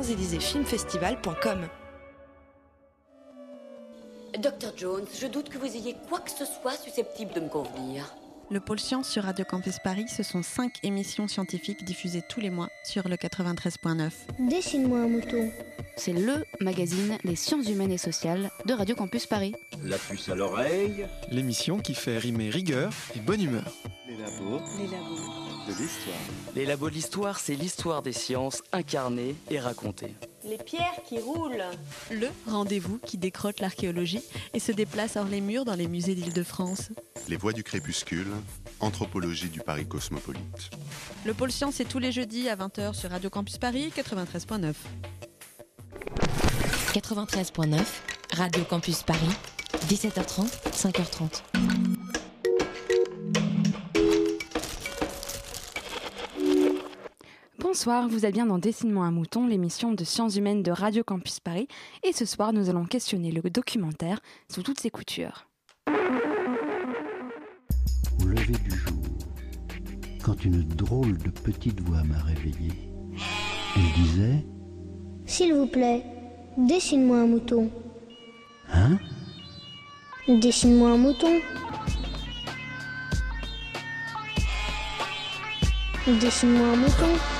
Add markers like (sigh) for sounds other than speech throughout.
champs-élysées-filmfestival.com. Docteur Jones, je doute que vous ayez quoi que ce soit susceptible de me convenir. Le pôle science sur Radio Campus Paris, ce sont cinq émissions scientifiques diffusées tous les mois sur le 93.9. Dessine-moi un mouton. C'est le magazine des sciences humaines et sociales de Radio Campus Paris. La puce à l'oreille. L'émission qui fait rimer rigueur et bonne humeur. Les labos. Les labos. De l'histoire. Les labos de l'histoire, c'est l'histoire des sciences incarnée et racontée. Les pierres qui roulent. Le rendez-vous qui décrotte l'archéologie et se déplace hors les murs dans les musées d'Île-de-France. Les voies du crépuscule, anthropologie du Paris cosmopolite. Le pôle science est tous les jeudis à 20h sur Radio Campus Paris 93.9. 93.9, Radio Campus Paris, 17h30, 5h30. Bonsoir, vous êtes bien dans Dessine-moi un mouton, l'émission de sciences humaines de Radio Campus Paris. Et ce soir, nous allons questionner le documentaire sous toutes ses coutures. Au lever du jour, quand une drôle de petite voix m'a réveillé, elle disait S'il vous plaît, dessine-moi un mouton. Hein? Dessine-moi un mouton. Dessine-moi un mouton.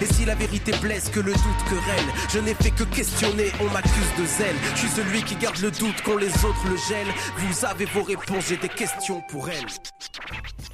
Et si la vérité blesse, que le doute querelle, je n'ai fait que questionner, on m'accuse de zèle. Je suis celui qui garde le doute quand les autres le gèlent. Vous avez vos réponses, j'ai des questions pour elles.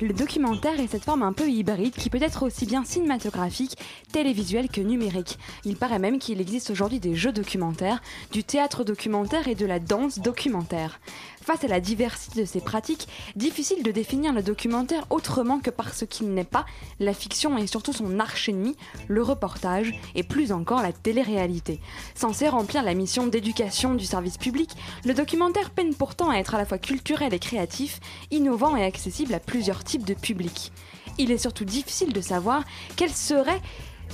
Le documentaire est cette forme un peu hybride qui peut être aussi bien cinématographique, télévisuel que numérique. Il paraît même qu'il existe aujourd'hui des jeux documentaires, du théâtre documentaire et de la danse documentaire. Face à la diversité de ces pratiques, difficile de définir le documentaire autrement que par ce qu'il n'est pas, la fiction et surtout son arch-ennemi, le reportage et plus encore la télé-réalité. Censé remplir la mission d'éducation du service public, le documentaire peine pourtant à être à la fois culturel et créatif, innovant et accessible à plusieurs types de publics. Il est surtout difficile de savoir quel serait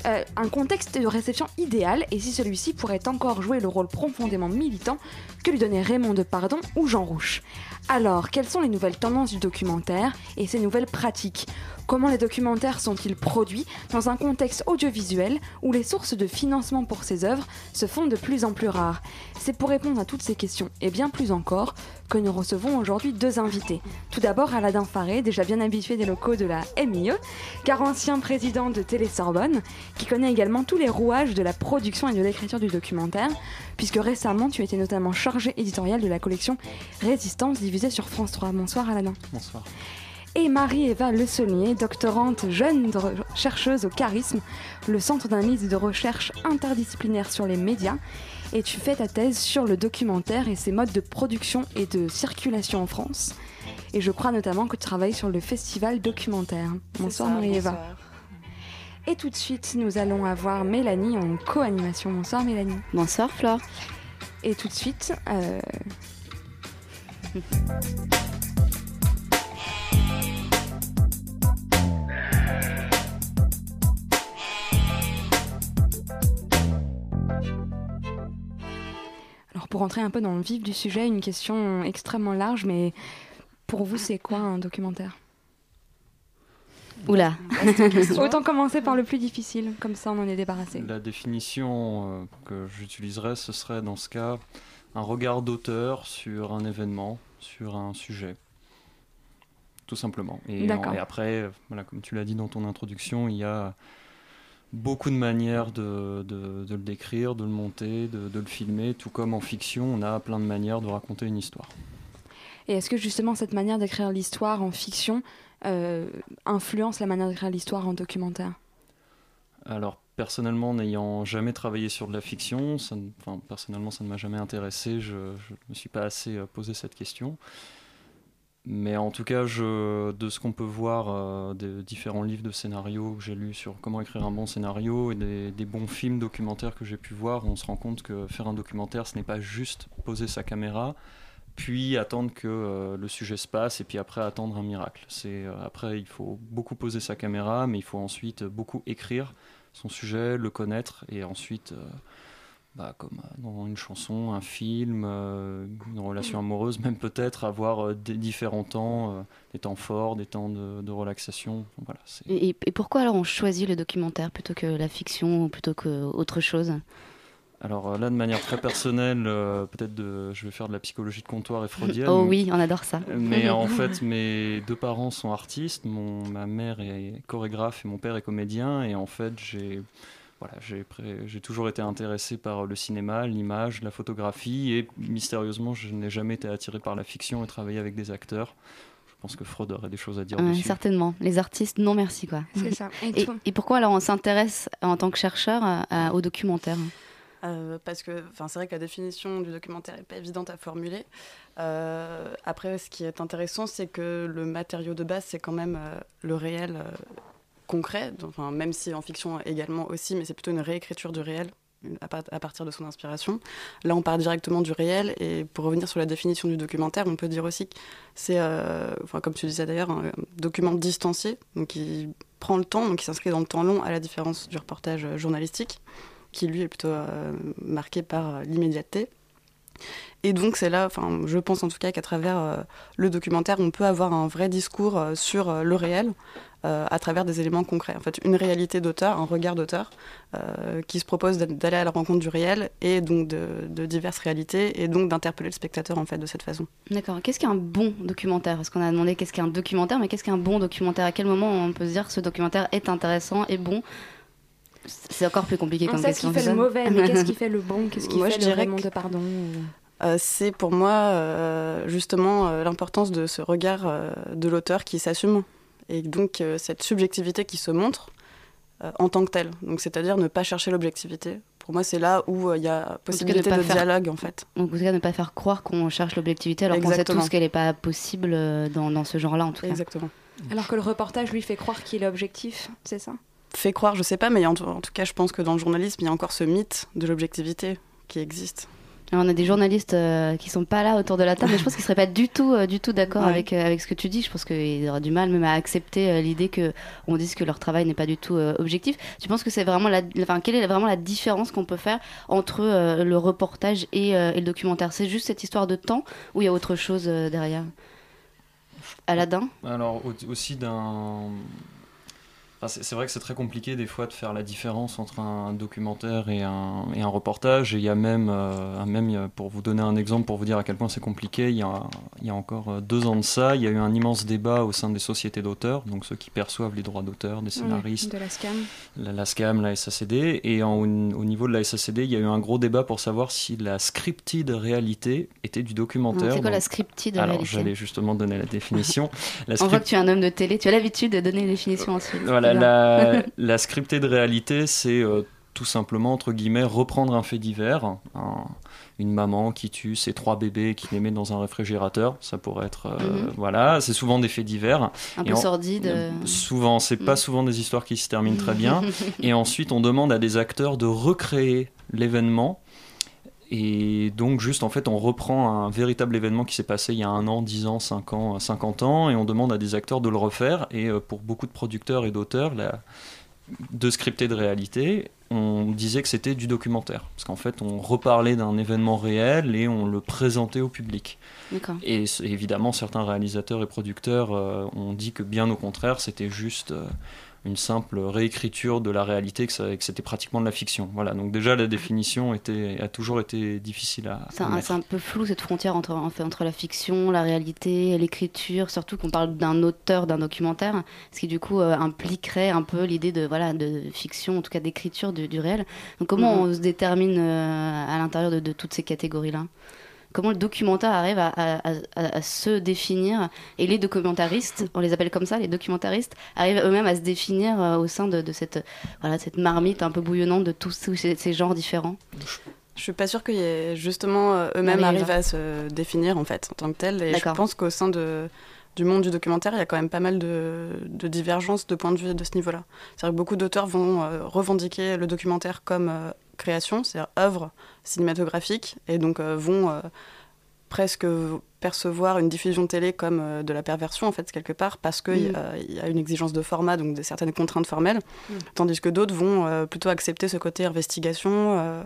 euh, un contexte de réception idéal et si celui-ci pourrait encore jouer le rôle profondément militant que lui donnait Raymond de Pardon ou Jean Rouche. Alors, quelles sont les nouvelles tendances du documentaire et ses nouvelles pratiques? Comment les documentaires sont-ils produits dans un contexte audiovisuel où les sources de financement pour ces œuvres se font de plus en plus rares C'est pour répondre à toutes ces questions et bien plus encore que nous recevons aujourd'hui deux invités. Tout d'abord Aladin Faré, déjà bien habitué des locaux de la MIE, car ancien président de Télé Sorbonne, qui connaît également tous les rouages de la production et de l'écriture du documentaire, puisque récemment tu étais notamment chargé éditorial de la collection Résistance diffusée sur France 3. Bonsoir Aladin. Bonsoir et Marie-Eva Le Saunier, doctorante jeune chercheuse au charisme, le centre d'analyse et de recherche interdisciplinaire sur les médias. Et tu fais ta thèse sur le documentaire et ses modes de production et de circulation en France. Et je crois notamment que tu travailles sur le festival documentaire. Bonsoir Marie-Eva. Et tout de suite, nous allons avoir Mélanie en co-animation. Bonsoir Mélanie. Bonsoir Flore. Et tout de suite... Euh... Alors pour rentrer un peu dans le vif du sujet, une question extrêmement large, mais pour vous, c'est quoi un documentaire? Oula (laughs) Autant commencer par le plus difficile, comme ça on en est débarrassé. La définition euh, que j'utiliserais, ce serait dans ce cas un regard d'auteur sur un événement, sur un sujet. Tout simplement. Et, et après, voilà, comme tu l'as dit dans ton introduction, il y a beaucoup de manières de, de, le décrire, de le monter, de, de, le filmer, tout comme en fiction, on a plein de manières de raconter une histoire. Et est-ce que justement cette manière d'écrire l'histoire en fiction euh, influence la manière d'écrire l'histoire en documentaire? Alors personnellement, n'ayant jamais travaillé sur de la fiction, ça, enfin, personnellement ça ne m'a jamais intéressé, je ne me suis pas assez euh, posé cette question. Mais en tout cas, de ce qu'on peut voir euh, des différents livres de scénarios que j'ai lus sur comment écrire un bon scénario et des, bons films documentaires que j'ai pu voir, on se rend compte que faire un documentaire, ce n'est pas juste poser sa caméra, puis attendre que euh, le sujet se passe et puis après attendre un miracle. C'est euh, après il faut beaucoup poser sa caméra, mais il faut ensuite beaucoup écrire son sujet, le connaître et ensuite bah, comme euh, dans une chanson, un film, euh, une relation amoureuse, même peut-être avoir euh, des différents temps, des temps forts, des temps de, relaxation. Voilà, et, et, pourquoi alors on choisit le documentaire plutôt que la fiction ou plutôt qu'autre chose? Alors là, de manière très personnelle, peut-être de, je vais faire de la psychologie de comptoir et freudienne. Oh oui, on adore ça. Mais en fait, mes deux parents sont artistes. Mon, ma mère est chorégraphe et mon père est comédien. Et en fait, j'ai voilà, j'ai toujours été intéressé par le cinéma, l'image, la photographie, et mystérieusement, je n'ai jamais été attiré par la fiction et travaillé avec des acteurs. Je pense que Freud aurait des choses à dire dessus. Certainement. Les artistes, non merci. quoi. C'est ça. (laughs) Et, pourquoi alors on s'intéresse en tant que chercheur au documentaire? Euh, parce que c'est vrai que la définition du documentaire n'est pas évidente à formuler. Euh, après, ce qui est intéressant, c'est que le matériau de base, c'est quand même euh, le réel concret, enfin, même si en fiction également aussi, mais c'est plutôt une réécriture du réel à, partir de son inspiration. Là, on part directement du réel, et pour revenir sur la définition du documentaire, on peut dire aussi que c'est, euh, enfin, comme tu disais d'ailleurs, un document distancié, donc qui prend le temps, donc qui s'inscrit dans le temps long, à la différence du reportage journalistique, qui lui est plutôt euh, marqué par euh, l'immédiateté. Et donc c'est là, enfin, je pense en tout cas qu'à travers le documentaire, on peut avoir un vrai discours sur le réel, euh, à travers des éléments concrets. En fait, une réalité d'auteur, un regard d'auteur euh, qui se propose d'aller à la rencontre du réel et donc de, diverses réalités et donc d'interpeller le spectateur en fait de cette façon. D'accord. Qu'est-ce qu'un bon documentaire? Parce qu'on a demandé qu'est-ce qu'un documentaire, mais qu'est-ce qu'un bon documentaire? À quel moment on peut se dire que ce documentaire est intéressant et bon? C'est encore plus compliqué comme question. Qu'est-ce qui fait le mauvais, mais qu'est-ce qui (laughs) fait le bon? Qu'est-ce qui fait je le de pardon euh, c'est pour moi justement l'importance de ce regard de l'auteur qui s'assume et donc euh, cette subjectivité qui se montre euh, en tant que telle. Donc c'est-à-dire ne pas chercher l'objectivité. Pour moi, c'est là où euh, il y a possibilité de, dialogue en fait. Donc, en tout cas, ne pas faire croire qu'on cherche l'objectivité alors qu'on sait tous qu'elle n'est pas possible dans, dans ce genre-là en tout cas. Exactement. Alors que le reportage lui fait croire qu'il est objectif, c'est ça? Fait croire, je sais pas, mais en, en tout cas, je pense que dans le journalisme, il y a encore ce mythe de l'objectivité qui existe on a des journalistes euh, qui sont pas là autour de la table, mais je pense qu'ils seraient pas du tout, euh, du tout d'accord avec euh, avec ce que tu dis. Je pense qu'ils auraient du mal même à accepter l'idée que on dise que leur travail n'est pas du tout objectif. Tu penses que c'est vraiment la, enfin, quelle est vraiment la différence qu'on peut faire entre le reportage et, et le documentaire? C'est juste cette histoire de temps ou il y a autre chose derrière? Aladdin? Alors aussi d'un c'est vrai que c'est très compliqué des fois de faire la différence entre un documentaire et un, et un reportage. Et il y a même, euh, même, pour vous donner un exemple, pour vous dire à quel point c'est compliqué, il y, a, il y a encore euh, deux ans de ça, il y a eu un immense débat au sein des sociétés d'auteurs, donc ceux qui perçoivent les droits d'auteur, des scénaristes. de la SCAM. La, SCAM, la SACD. Et au niveau de la SACD, il y a eu un gros débat pour savoir si la scripted réalité était du documentaire. C'est quoi la scripted réalité? Alors, j'allais justement donner la définition. (laughs) la On voit que tu es un homme de télé, tu as l'habitude de donner les définitions ensuite. Voilà la, (laughs) la, scriptée de réalité, c'est euh, tout simplement, entre guillemets, reprendre un fait divers. une maman qui tue ses trois bébés qui les met dans un réfrigérateur, ça pourrait être. Euh, mhm. Voilà, c'est souvent des faits divers. Un peu sordide. Euh, souvent, c'est pas mhm. souvent des histoires qui se terminent très bien. (laughs) et ensuite, on demande à des acteurs de recréer l'événement et donc, juste en fait, on reprend un véritable événement qui s'est passé il y a un an, dix ans, cinq ans, cinquante ans, et on demande à des acteurs de le refaire. Et euh, pour beaucoup de producteurs et d'auteurs, de scripter de réalité, on disait que c'était du documentaire. Parce qu'en fait, on reparlait d'un événement réel et on le présentait au public. Et évidemment, certains réalisateurs et producteurs euh, ont dit que bien au contraire, c'était juste. Euh, une simple réécriture de la réalité, que, c'était pratiquement de la fiction. Voilà, donc déjà la définition était, a toujours été difficile à. C'est un, peu flou cette frontière entre, entre la fiction, la réalité, l'écriture, surtout qu'on parle d'un auteur d'un documentaire, ce qui du coup euh, impliquerait un peu l'idée de, voilà, de fiction, en tout cas d'écriture du, réel. Donc comment mm-hmm. on se détermine euh, à l'intérieur de toutes ces catégories-là? Comment le documentaire arrive à, se définir et les documentaristes, on les appelle comme ça, les documentaristes, arrivent eux-mêmes à se définir euh, au sein de, cette, voilà, cette marmite un peu bouillonnante de tous ces, genres différents. Je suis pas sûre que justement eux-mêmes arrivent à se définir en fait en tant que tel. Et je pense qu'au sein de, du monde du documentaire, il y a quand même pas mal de, de divergences de point de vue de ce niveau-là. C'est-à-dire que beaucoup d'auteurs vont revendiquer le documentaire comme création, c'est-à-dire œuvre cinématographique, et donc vont presque percevoir une diffusion télé comme euh, de la perversion, en fait, quelque part, parce qu'il mm. y a une exigence de format, donc des certaines contraintes formelles, mm. tandis que d'autres vont euh, plutôt accepter ce côté investigation, euh,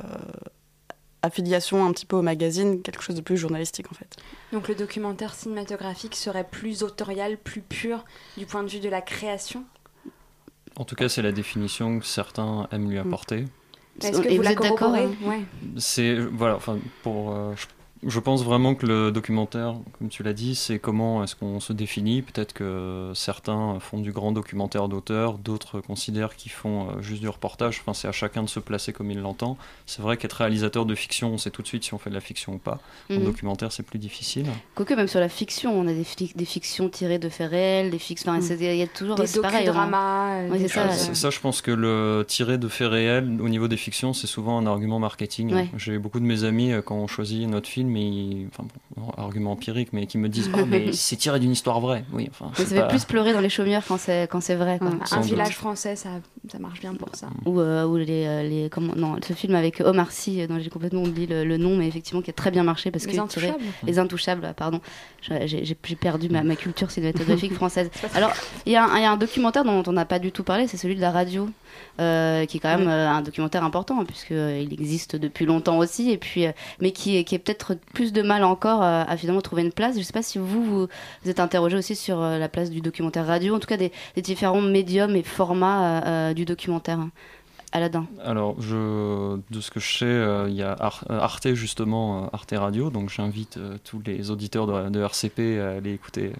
affiliation un petit peu au magazine, quelque chose de plus journalistique, en fait. Donc le documentaire cinématographique serait plus autorial, plus pur, du point de vue de la création? En tout cas, c'est la définition que certains aiment lui mm. apporter. Est-ce que vous, êtes d'accord ouais. C'est voilà, enfin pour je pense vraiment que le documentaire, comme tu l'as dit, c'est comment est-ce qu'on se définit. Peut-être que certains font du grand documentaire d'auteur, d'autres considèrent qu'ils font euh, juste du reportage. Enfin, c'est à chacun de se placer comme il l'entend. C'est vrai qu'être réalisateur de fiction, on sait tout de suite si on fait de la fiction ou pas. Le mhm. documentaire, c'est plus difficile. Quoique même sur la fiction, on a des, des fictions tirées de faits réels, des fictions. Mhm. Il y a toujours des docu-dramas. Euh, c'est ça, ça, je pense que le tiré de faits réels au niveau des fictions, c'est souvent un argument marketing. J'ai beaucoup de mes amis euh, quand on choisit notre film mais enfin argument empirique, mais qui me disent oh mais (laughs) c'est tiré d'une histoire vraie. Oui, enfin. ça fait plus pleurer dans les chaumières quand c'est quand c'est vrai. Quoi. Un village français, ça, ça marche bien pour ça. Ou, euh, ou les, euh, les comment non ce film avec Omar Sy euh, dont j'ai complètement oublié le, nom, mais effectivement qui a très bien marché parce les que intouchables. les intouchables, pardon. J'ai perdu ma, ma culture cinématographique (laughs) française. Alors il y, y, a un documentaire dont on n'a pas du tout parlé, c'est celui de la radio. Euh, qui est quand même euh, un documentaire important, hein, puisqu'il euh, existe depuis longtemps aussi, et puis, mais qui, qui est peut-être plus de mal encore à finalement trouver une place. Je ne sais pas si vous, vous, êtes interrogé aussi sur la place du documentaire radio, en tout cas des, différents médiums et formats du documentaire. Aladdin Alors, de ce que je sais, il y a Arte, justement, Arte Radio, donc j'invite tous les auditeurs de, de, RCP à aller écouter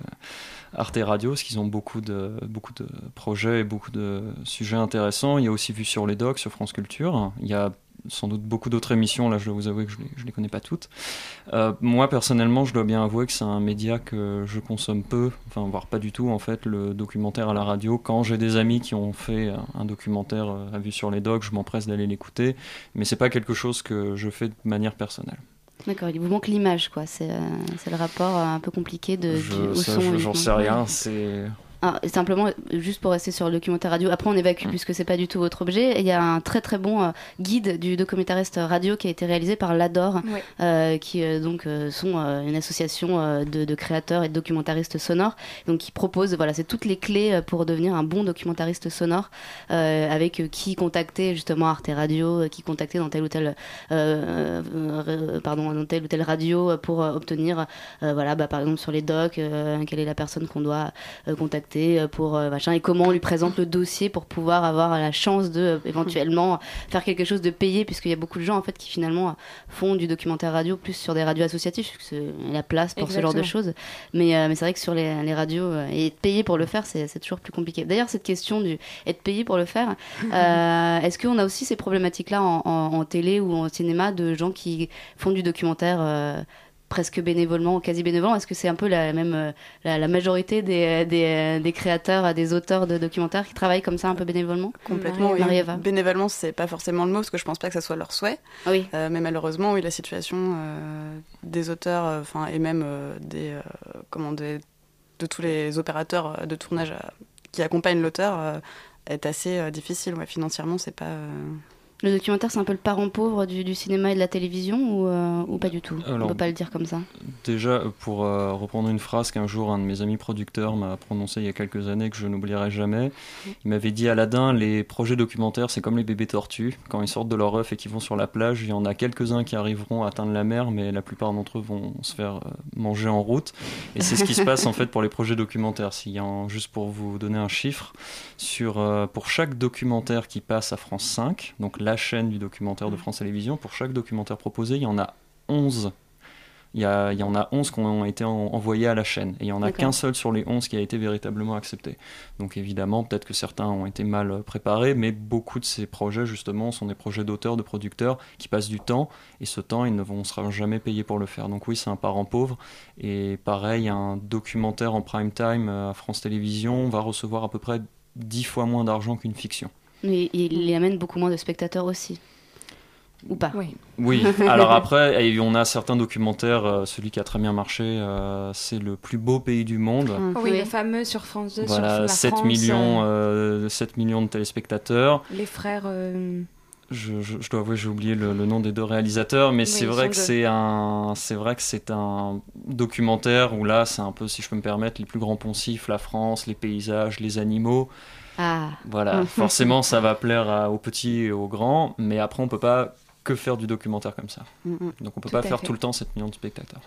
Arte Radio, parce qu'ils ont beaucoup de, beaucoup de projets et beaucoup de sujets intéressants. Il y a aussi Vu sur les docs sur France Culture. Il y a sans doute beaucoup d'autres émissions, là je dois vous avouer que je ne les, connais pas toutes. Euh, moi personnellement, je dois bien avouer que c'est un média que je consomme peu, enfin voire pas du tout en fait, le documentaire à la radio. Quand j'ai des amis qui ont fait un documentaire euh, à vue sur les docs, je m'empresse d'aller l'écouter, mais c'est pas quelque chose que je fais de manière personnelle. D'accord, il vous manque l'image, quoi. C'est euh, le rapport un peu compliqué de, je, du, au son. J'en sais rien, c'est ah, simplement, juste pour rester sur le documentaire radio, après on évacue mm. puisque c'est pas du tout votre objet. Il y a un très très bon euh, guide du documentariste radio qui a été réalisé par l'Ador, euh, qui euh, donc sont une association de, créateurs et de documentaristes sonores, donc qui propose voilà c'est toutes les clés pour devenir un bon documentariste sonore, avec qui contacter justement Arte Radio, qui contacter dans telle ou telle pardon dans telle ou telle radio pour obtenir voilà bah, par exemple sur les docs quelle est la personne qu'on doit contacter euh, pour euh, machin et comment on lui présente le dossier pour pouvoir avoir la chance de euh, éventuellement faire quelque chose de payé puisqu'il y a beaucoup de gens en fait qui finalement font du documentaire radio plus sur des radios associatives la place pour ce genre de choses. Mais, mais c'est vrai que sur les, radios et être payé pour le faire c'est toujours plus compliqué. D'ailleurs cette question du être payé pour le faire (laughs) est-ce qu'on a aussi ces problématiques là en, en, télé ou en cinéma de gens qui font du documentaire presque bénévolement, quasi bénévolement Est-ce que c'est un peu la même euh, la, majorité des, des, des, créateurs, des auteurs de documentaires qui travaillent comme ça un peu bénévolement? Complètement. Oui. Bénévolement, c'est pas forcément le mot parce que je pense pas que ça soit leur souhait. Oui. Euh, mais malheureusement, oui, la situation euh, des auteurs, enfin et même des comment de tous les opérateurs de tournage qui accompagnent l'auteur est assez difficile. Ouais, financièrement, c'est pas le documentaire, c'est un peu le parent pauvre du, cinéma et de la télévision ou, euh, pas du tout? On ne peut pas le dire comme ça? Déjà, pour euh, reprendre une phrase qu'un jour un de mes amis producteurs m'a prononcée il y a quelques années que je n'oublierai jamais, il m'avait dit Aladdin, les projets documentaires, c'est comme les bébés tortues. Quand ils sortent de leur œuf et qu'ils vont sur la plage, il y en a quelques-uns qui arriveront à atteindre la mer, mais la plupart d'entre eux vont se faire euh, manger en route. Et c'est ce qui se (laughs) passe en fait pour les projets documentaires. S'il y a juste pour vous donner un chiffre, sur, pour chaque documentaire qui passe à France 5, donc là chaîne du documentaire de mm. France Télévisions, pour chaque documentaire proposé, il y en a 11. Il y, a, il y en a 11 qui ont été envoyés à la chaîne. Et il n'y en a qu'un seul sur les 11 qui a été véritablement accepté. Donc évidemment, peut-être que certains ont été mal préparés, mais beaucoup de ces projets, justement, sont des projets d'auteurs, de producteurs qui passent du temps. Et ce temps, ils ne vont, sera jamais payés pour le faire. Donc oui, c'est un parent pauvre. Et pareil, un documentaire en prime time à France Télévisions va recevoir à peu près 10 fois moins d'argent qu'une fiction. Mais il y amène beaucoup moins de spectateurs aussi. ou pas Oui. Oui. (laughs) Alors après, on a certains documentaires. Euh, celui qui a très bien marché, euh, c'est le plus beau pays du monde. Mm. Oui, le fameux sur France 2. Voilà, sur la 7 France, millions, euh, 7 millions de téléspectateurs. Les frères. euh, Je, je- je dois avouer, j'ai oublié le, le nom des deux réalisateurs, mais Oui, c'est vrai que c'est un, c'est vrai que c'est un documentaire où là, c'est un peu, si je peux me permettre, les plus grands poncifs, la France, les paysages, les animaux. Ah. Voilà, forcément, ça va plaire à- aux petits et aux grands, mais après, on peut pas que faire du documentaire comme ça. Mm, Donc, on peut Tout pas faire fait. tout le temps 7 millions de spectateurs.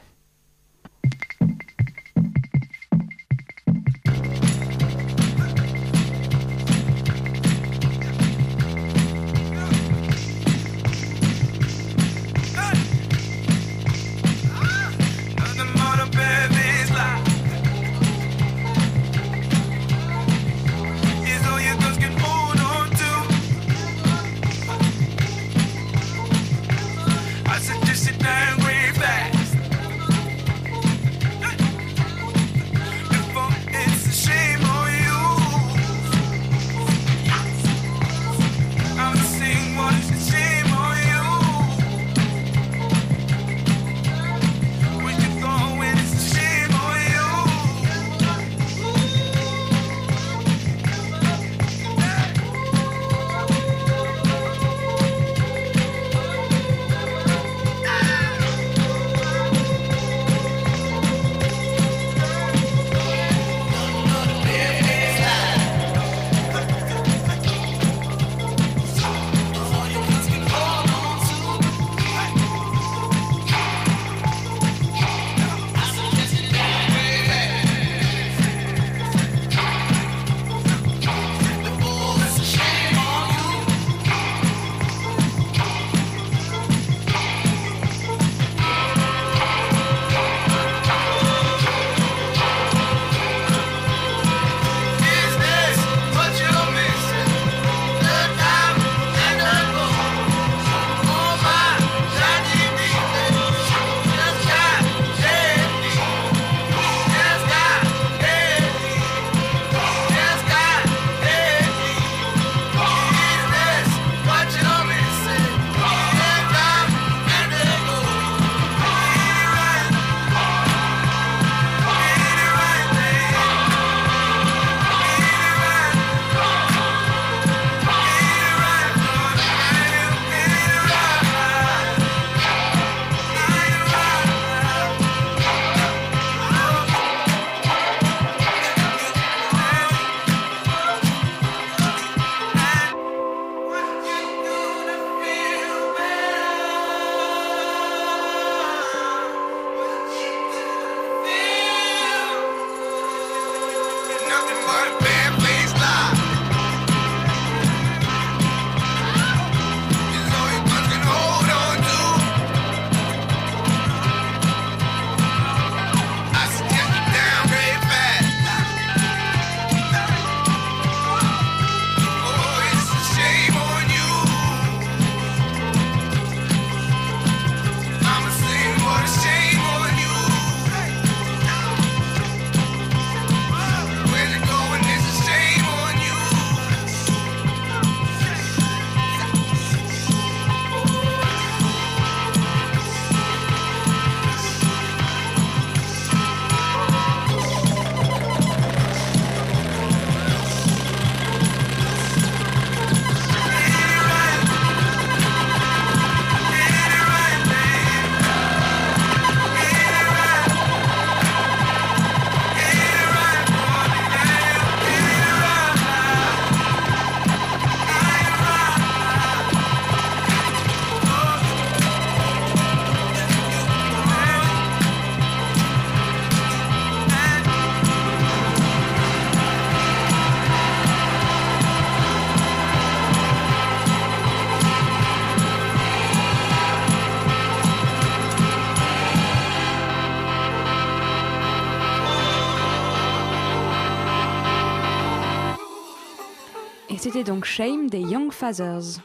Donc Shame des Young Fathers.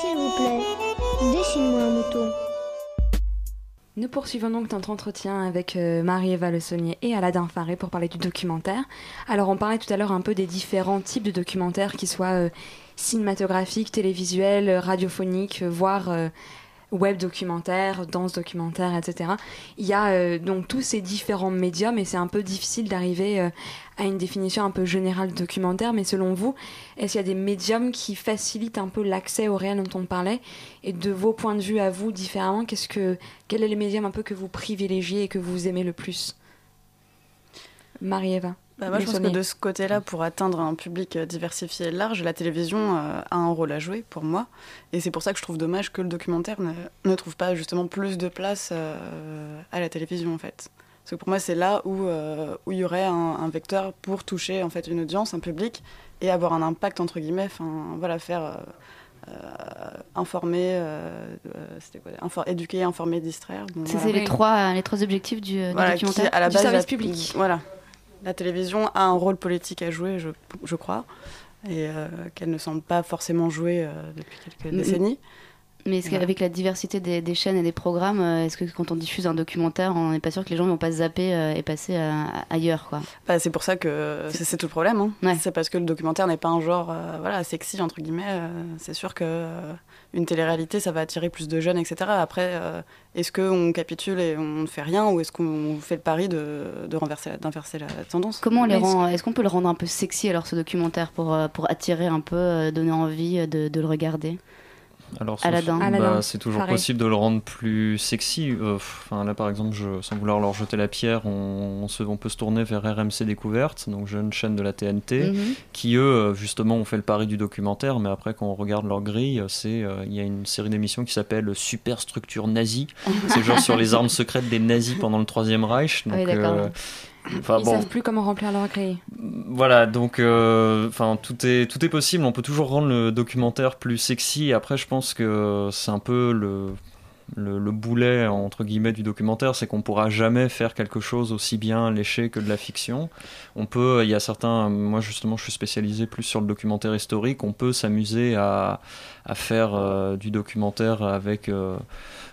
S'il vous plaît, dessine-moi un mouton. Nous poursuivons donc notre entretien avec euh, Marie-Eva Le Saunier et Aladin Faré pour parler du documentaire. Alors on parlait tout à l'heure un peu des différents types de documentaires, qui soient euh, cinématographiques, télévisuels, radiophoniques, voire euh, web documentaire, danse documentaire, etc. Il y a euh, donc tous ces différents médiums et c'est un peu difficile d'arriver euh, à une définition un peu générale de documentaire, mais selon vous, est-ce qu'il y a des médiums qui facilitent un peu l'accès au réel dont on parlait Et de vos points de vue à vous, différemment, qu'est-ce que, quel est le médium un peu que vous privilégiez et que vous aimez le plus? Marie-Eva bah, moi, je pense que de ce côté-là, pour atteindre un public euh, diversifié et large, la télévision euh, a un rôle à jouer pour moi. Et c'est pour ça que je trouve dommage que le documentaire ne, ne trouve pas justement plus de place euh, à la télévision, en fait. Parce que pour moi, c'est là où, où il y aurait un, un, vecteur pour toucher en fait, une audience, un public, et avoir un impact, entre guillemets, enfin, voilà, faire... informer, quoi, infor éduquer, informer, distraire. C'est voilà. les, trois, les trois objectifs du, voilà, du documentaire. Qui, à la base, du service la, public. Voilà, la télévision a un rôle politique à jouer, je, je crois, et euh, qu'elle ne semble pas forcément jouer euh, depuis quelques décennies. Mais est-ce qu'avec la diversité des, des, chaînes et des programmes, euh, est-ce que quand on diffuse un documentaire, on n'est pas sûr que les gens ne vont pas se zapper euh, et passer euh, ailleurs quoi? Bah, C'est pour ça que c'est tout le problème. Hein. Ouais. C'est parce que le documentaire n'est pas un genre euh, voilà, sexy, entre guillemets. c'est sûr que une télé-réalité, ça va attirer plus de jeunes, etc. Après, est-ce qu'on capitule et on ne fait rien ou est-ce qu'on fait le pari de, de renverser, d'inverser la tendance? Comment on les rend Est-ce qu'on peut le rendre un peu sexy alors ce documentaire pour, pour attirer un peu, donner envie de, de le regarder? Alors, bah, c'est toujours Pareil. possible de le rendre plus sexy. Enfin, euh, là, par exemple, je, sans vouloir leur jeter la pierre, on, on, se, on, peut se tourner vers RMC Découverte, donc jeune chaîne de la TNT, -hmm. qui eux, justement, ont fait le pari du documentaire. Mais après, quand on regarde leur grille, c'est il euh, y a une série d'émissions qui s'appelle Superstructure nazie. (laughs) c'est genre sur les armes secrètes des nazis pendant le Troisième Reich. Donc, oui, euh, Enfin, Ils bon. savent plus comment remplir leur grille. Voilà, donc euh, enfin tout est tout est possible. On peut toujours rendre le documentaire plus sexy. Après, je pense que c'est un peu le, le, le boulet entre guillemets du documentaire, c'est qu'on pourra jamais faire quelque chose aussi bien léché que de la fiction. On peut, il y a certains, moi justement, je suis spécialisé plus sur le documentaire historique. On peut s'amuser à, à faire euh, du documentaire avec euh,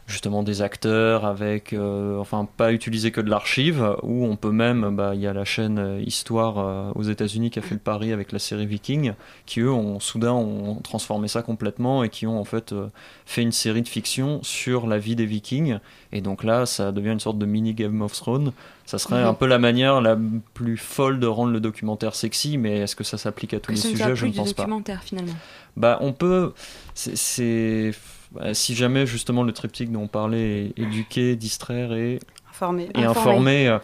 justement des acteurs avec euh, enfin pas utiliser que de l'archive où on peut même bah il y a la chaîne euh, Histoire euh, aux États-Unis qui a fait le pari avec la série Viking qui eux ont soudain ont transformé ça complètement et qui ont en fait euh, fait une série de fiction sur la vie des Vikings. Et donc là ça devient une sorte de mini Game of Thrones. Ça serait mmh. un peu la manière la plus folle de rendre le documentaire sexy mais est-ce que ça s'applique à tous que les sujets? je ne pense pas. finalement. Bah on peut c'est si jamais justement le triptyque dont on parlait est éduquer, distraire et informer, et informer euh,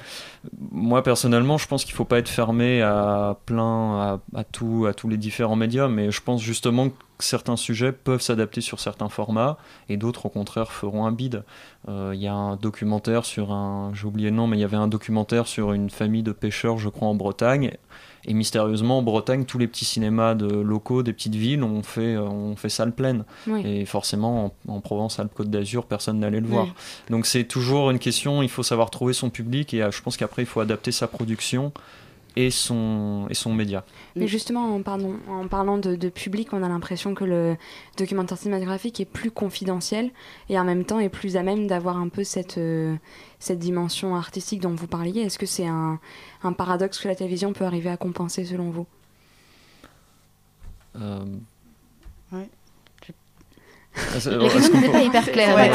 moi personnellement je pense qu'il faut pas être fermé à plein à, à, tout à tous les différents médias mais je pense justement que certains sujets peuvent s'adapter sur certains formats et d'autres au contraire feront un bide. Il euh, y a un documentaire sur un j'ai oublié le nom mais il y avait un documentaire sur une famille de pêcheurs je crois en Bretagne et mystérieusement, en Bretagne, tous les petits cinémas de locaux des petites villes ont fait, ont fait salle pleine. Oui. Et forcément, en, en Provence, Alpes-Côte d'Azur, personne n'allait le voir. Oui. Donc c'est toujours une question, il faut savoir trouver son public et je pense qu'après, il faut adapter sa production et son, et son média. Mais justement, en, pardon, en parlant de, de public, on a l'impression que le documentaire cinématographique est plus confidentiel et en même temps est plus à même d'avoir un peu cette, euh, cette dimension artistique dont vous parliez. Est-ce que c'est un, un, paradoxe que la télévision peut arriver à compenser selon vous? Euh... Oui. La question n'était pas hyper claire, ouais.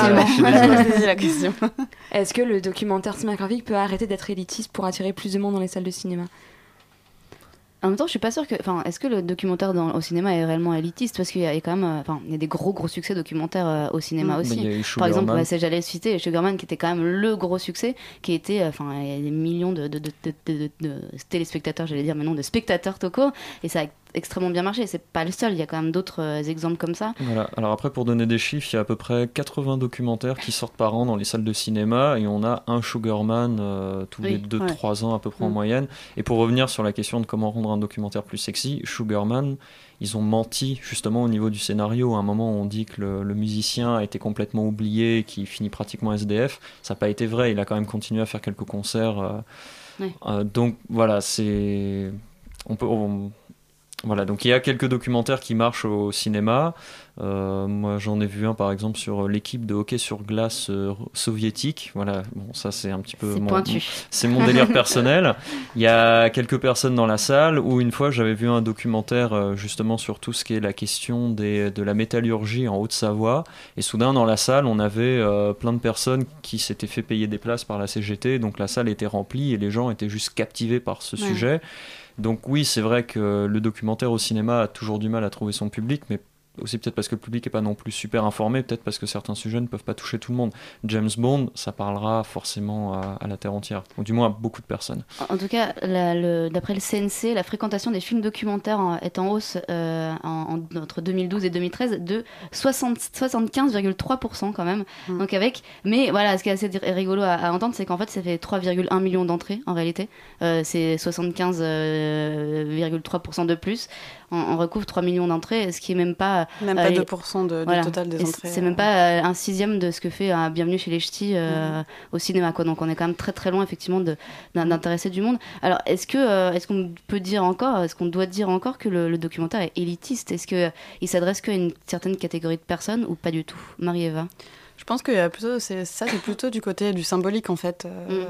Est-ce que le documentaire cinématographique peut arrêter d'être élitiste pour attirer plus de monde dans les salles de cinéma? En même temps, je suis pas sûre que. Enfin, est-ce que le documentaire dans, au cinéma est réellement élitiste? Parce qu'il y a quand même. Enfin, il y a des gros gros succès documentaires euh, au cinéma mmh. aussi. Par exemple, bah, j'allais citer Sugarman, qui était quand même le gros succès, qui était. Enfin, il y a des millions de, de, de, de téléspectateurs, j'allais dire, mais non, de spectateurs tocos. Et ça a extrêmement bien marché. C'est pas le seul, il y a quand même d'autres euh, exemples comme ça. Voilà. Alors après, pour donner des chiffres, il y a à peu près 80 documentaires qui sortent par an dans les salles de cinéma et on a un Sugarman euh, tous oui, les 2-3 ouais. ans à peu près mmh. en moyenne. Et pour revenir sur la question de comment rendre un documentaire plus sexy, Sugarman, ils ont menti justement au niveau du scénario. À un moment, on dit que le, le musicien a été complètement oublié, qu'il finit pratiquement SDF. Ça n'a pas été vrai. Il a quand même continué à faire quelques concerts. Euh, euh, donc voilà, c'est on peut on voilà, donc il y a quelques documentaires qui marchent au cinéma. Euh, moi, j'en ai vu un par exemple sur l'équipe de hockey sur glace euh, soviétique. Voilà, bon, ça c'est un petit peu mon, c'est mon délire personnel. Il y a quelques personnes dans la salle où une fois j'avais vu un documentaire euh, justement sur tout ce qui est la question des, de la métallurgie en Haute-Savoie. Et soudain dans la salle, on avait plein de personnes qui s'étaient fait payer des places par la CGT. Donc la salle était remplie et les gens étaient juste captivés par ce sujet. Donc oui, c'est vrai que le documentaire au cinéma a toujours du mal à trouver son public, mais aussi peut-être parce que le public n'est pas non plus super informé, peut-être parce que certains sujets ne peuvent pas toucher tout le monde. James Bond, ça parlera forcément à, la Terre entière, ou du moins à beaucoup de personnes. En, tout cas, d'après le CNC, la fréquentation des films documentaires est en hausse euh, entre 2012 et 2013 de 75,3% quand même. Mmh. Donc avec, mais voilà, ce qui est assez rigolo à, entendre, c'est qu'en fait, ça fait 3,1 millions d'entrées en réalité. Euh, c'est 75,3% euh, de plus on, recouvre 3 millions d'entrées, ce qui est même pas. Même pas 2% euh, de, du total des entrées. C'est même pas euh, un sixième de ce que fait un Bienvenue chez les Ch'tis euh, mhm. au cinéma. Quoi. Donc on est quand même très très loin effectivement d'intéresser du monde. Alors est-ce que est-ce qu'on peut dire encore, est-ce qu'on doit dire encore que le, documentaire est élitiste? Est-ce qu'il s'adresse qu'à une certaine catégorie de personnes ou pas du tout? Marie-Eva je pense que plutôt, ça, c'est plutôt du côté du symbolique en fait. Mm.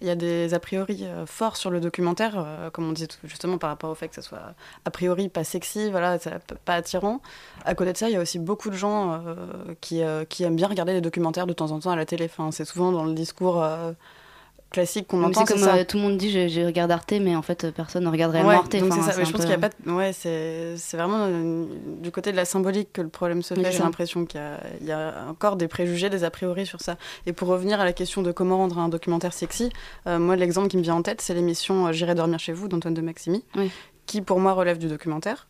Il y a des a priori euh, forts sur le documentaire, euh, comme on disait justement par rapport au fait que ça soit a priori pas sexy, voilà, pas attirant. À côté de ça, il y a aussi beaucoup de gens euh, qui, qui, aiment bien regarder les documentaires de temps en temps à la télé. Enfin, c'est souvent dans le discours classique qu'on entend. C'est comme euh, tout le monde dit, je, regarde Arte, mais en fait, personne ne regarde réellement Arte. Donc ça. je pense qu'il y a pas. Ouais, c'est vraiment euh, du côté de la symbolique que le problème se fait. J'ai l'impression qu'il y, y, a encore des préjugés, des a priori sur ça. Et pour revenir à la question de comment rendre un documentaire sexy, euh, moi, l'exemple qui me vient en tête, c'est l'émission J'irai dormir chez vous d'Antoine de Maximi, qui pour moi relève du documentaire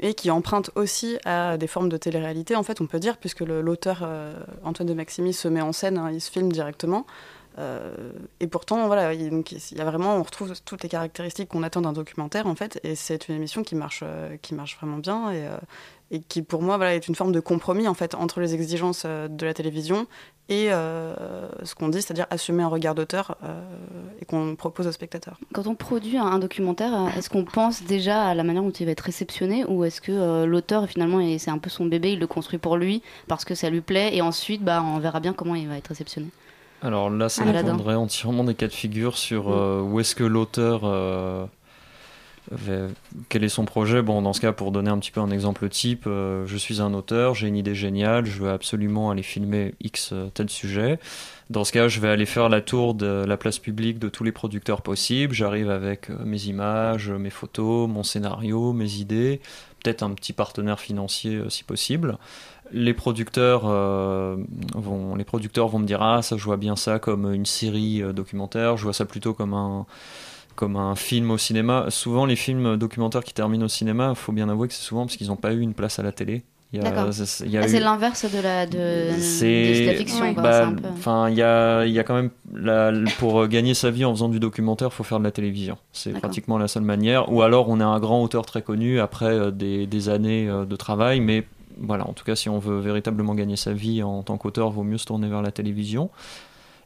et qui emprunte aussi à des formes de télé-réalité, en fait, on peut dire, puisque l'auteur Antoine de Maximi se met en scène, hein, il se filme directement. Euh, et pourtant, voilà, il, y a vraiment, on retrouve toutes les caractéristiques qu'on attend d'un documentaire, en fait, et c'est une émission qui marche, euh, qui marche vraiment bien et, euh, et, qui, pour moi, voilà, est une forme de compromis, en fait, entre les exigences de la télévision et ce qu'on dit, c'est-à-dire assumer un regard d'auteur et qu'on propose au spectateur. Quand on produit un, documentaire, est-ce qu'on pense déjà à la manière dont il va être réceptionné, ou est-ce que l'auteur, finalement, c'est un peu son bébé, il le construit pour lui, parce que ça lui plaît, et ensuite, bah, on verra bien comment il va être réceptionné? Alors là, ça dépendrait entièrement des cas de figure sur mm. euh, où est-ce que l'auteur. Euh, quel est son projet Bon, dans ce cas, pour donner un petit peu un exemple type, euh, je suis un auteur, j'ai une idée géniale, je veux absolument aller filmer X tel sujet. Dans ce cas, je vais aller faire la tour de la place publique de tous les producteurs possibles. J'arrive avec mes images, mes photos, mon scénario, mes idées, peut-être un petit partenaire financier si possible les producteurs, euh, vont, les producteurs vont me dire Ah, ça, je vois bien ça comme une série euh, documentaire, je vois ça plutôt comme un, comme un film au cinéma. Souvent, les films documentaires qui terminent au cinéma, il faut bien avouer que c'est souvent parce qu'ils n'ont pas eu une place à la télé. Ah, c'est l'inverse de la, de, la fiction. Bah, enfin, il y a, y a quand même la, pour gagner sa vie en faisant du documentaire, il faut faire de la télévision. C'est pratiquement la seule manière. Ou alors, on est un grand auteur très connu après euh, des, des années de travail, mais voilà, en tout cas, si on veut véritablement gagner sa vie en tant qu'auteur, vaut mieux se tourner vers la télévision.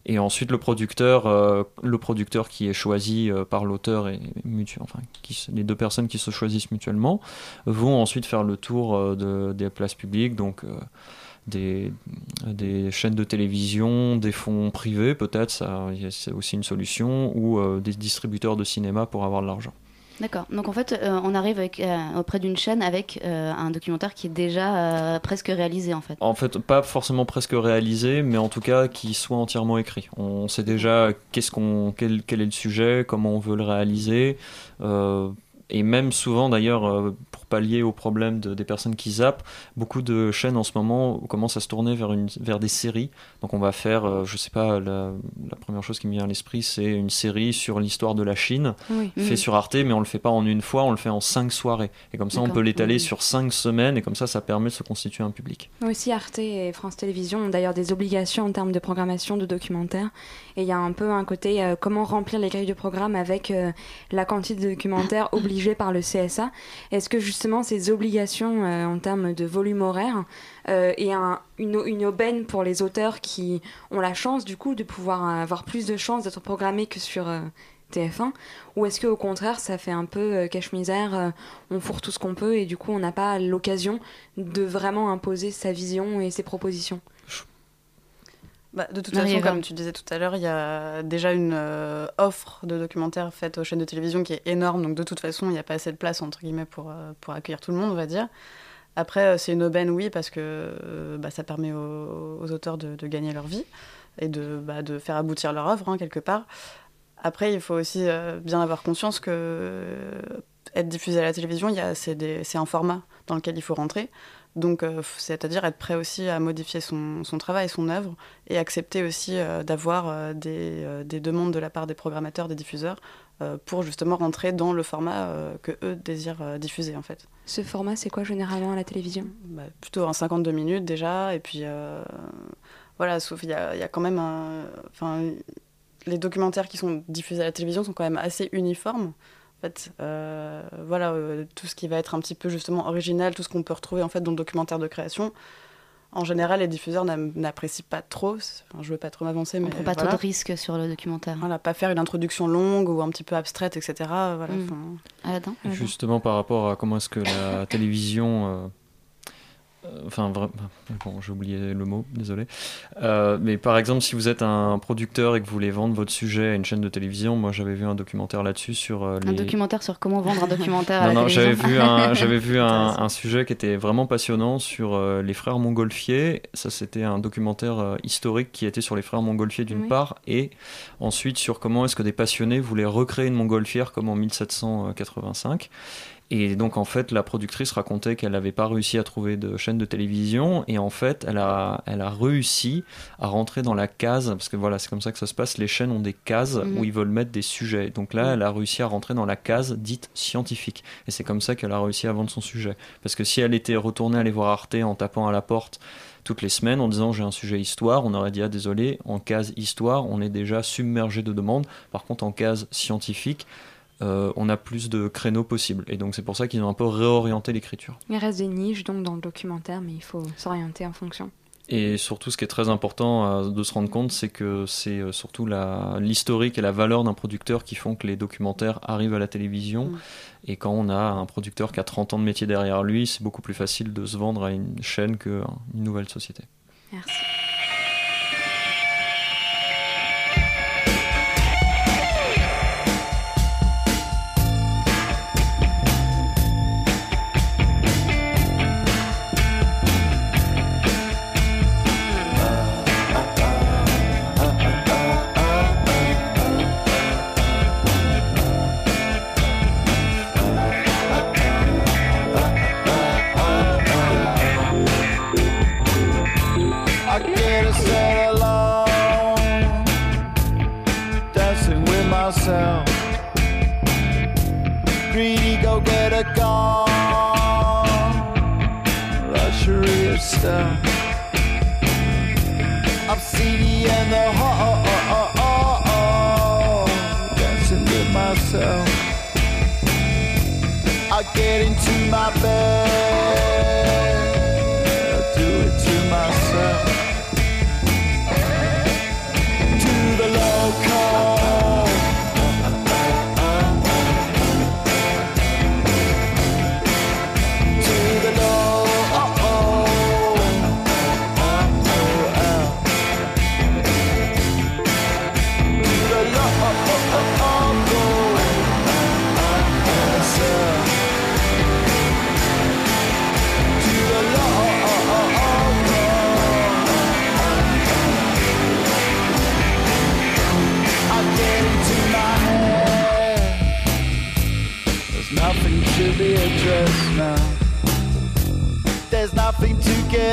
Et ensuite, le producteur, euh, le producteur qui est choisi euh, par l'auteur et enfin, les deux personnes qui se choisissent mutuellement, vont ensuite faire le tour euh, de, des places publiques, donc des, des, chaînes de télévision, des fonds privés peut-être, c'est aussi une solution, ou des distributeurs de cinéma pour avoir de l'argent. D'accord. Donc en fait, euh, on arrive euh, auprès d'une chaîne avec euh, un documentaire qui est déjà presque réalisé en fait. En fait, pas forcément presque réalisé, mais en tout cas qui soit entièrement écrit. On sait déjà qu'est-ce qu'on, quel, quel, est le sujet, comment on veut le réaliser, et même souvent d'ailleurs pallier au problème des personnes qui zappent, beaucoup de chaînes en ce moment commencent à se tourner vers, une, vers des séries. Donc on va faire, euh, je sais pas, la, première chose qui me vient à l'esprit, c'est une série sur l'histoire de la Chine, fait mm. sur Arte, mais on le fait pas en une fois, on le fait en cinq soirées. Et comme ça, on peut l'étaler sur cinq semaines, et comme ça, ça permet de se constituer un public. Aussi, Arte et France Télévisions ont d'ailleurs des obligations en termes de programmation de documentaires. Et il y a un peu un côté euh, comment remplir les grilles de programme avec euh, la quantité de documentaires obligée par le CSA. Est-ce que justement ces obligations euh, en termes de volume horaire et une, une, aubaine pour les auteurs qui ont la chance du coup de pouvoir avoir plus de chances d'être programmés que sur TF1 Ou est-ce qu'au contraire, ça fait un peu cache-misère, on fourre tout ce qu'on peut et du coup, on n'a pas l'occasion de vraiment imposer sa vision et ses propositions? Bah, de toute façon, comme tu disais tout à l'heure, il y a déjà une euh, offre de documentaires faite aux chaînes de télévision qui est énorme. Donc de toute façon, il n'y a pas assez de place entre guillemets pour, euh, pour accueillir tout le monde, on va dire. Après, euh, c'est une aubaine, oui, parce que bah, ça permet aux, auteurs de, gagner leur vie et de, bah, de faire aboutir leur œuvre hein, quelque part. Après, il faut aussi bien avoir conscience que être diffusé à la télévision, c'est un format dans lequel il faut rentrer. Donc, euh, c'est-à-dire être prêt aussi à modifier son, son, travail, son œuvre, et accepter aussi euh, d'avoir euh, des, des, demandes de la part des programmateurs, des diffuseurs, pour justement rentrer dans le format que eux désirent diffuser en fait. Ce format, c'est quoi généralement à la télévision? Bah, Plutôt en 52 minutes déjà, et puis voilà, sauf il y a, y a, quand même un, enfin, les documentaires qui sont diffusés à la télévision sont quand même assez uniformes. Fait, euh, voilà, euh, tout ce qui va être un petit peu justement original, tout ce qu'on peut retrouver en fait dans le documentaire de création. En général, les diffuseurs n'apprécient pas trop. Enfin, je veux pas trop m'avancer, mais on prend pas trop de risques sur le documentaire. Voilà, pas faire une introduction longue ou un petit peu abstraite, etc. Voilà, mm. Justement, par rapport à comment est-ce que la (coughs) télévision euh, enfin, bon, j'ai oublié le mot, désolé. Euh, mais par exemple, si vous êtes un producteur et que vous voulez vendre votre sujet à une chaîne de télévision, moi j'avais vu un documentaire là-dessus sur euh, Un documentaire sur comment vendre un documentaire à la non, J'avais vu, un, (laughs) j'avais vu un, sujet qui était vraiment passionnant sur les frères Montgolfier. Ça, c'était un documentaire historique qui était sur les frères Montgolfier d'une part, et ensuite sur comment est-ce que des passionnés voulaient recréer une montgolfière comme en 1785. Et donc en fait, la productrice racontait qu'elle n'avait pas réussi à trouver de chaîne de télévision et en fait, elle a, elle a réussi à rentrer dans la case, parce que voilà, c'est comme ça que ça se passe, les chaînes ont des cases mhm. où ils veulent mettre des sujets. Donc là, elle a réussi à rentrer dans la case dite scientifique. Et c'est comme ça qu'elle a réussi à vendre son sujet. Parce que si elle était retournée aller voir Arte en tapant à la porte toutes les semaines en disant j'ai un sujet histoire, on aurait dit ah désolé, en case histoire, on est déjà submergé de demandes. Par contre, en case scientifique, euh, on a plus de créneaux possibles. Et donc c'est pour ça qu'ils ont un peu réorienté l'écriture. Il reste des niches donc dans le documentaire, mais il faut s'orienter en fonction. Et surtout, ce qui est très important euh, de se rendre compte, c'est que c'est euh, surtout l'historique et la valeur d'un producteur qui font que les documentaires arrivent à la télévision. Mm. Et quand on a un producteur qui a 30 ans de métier derrière lui, c'est beaucoup plus facile de se vendre à une chaîne qu'une nouvelle société. Merci. Bob Seedy and the ho oh, oh, oh, oh, dancing with myself. I get into my bed.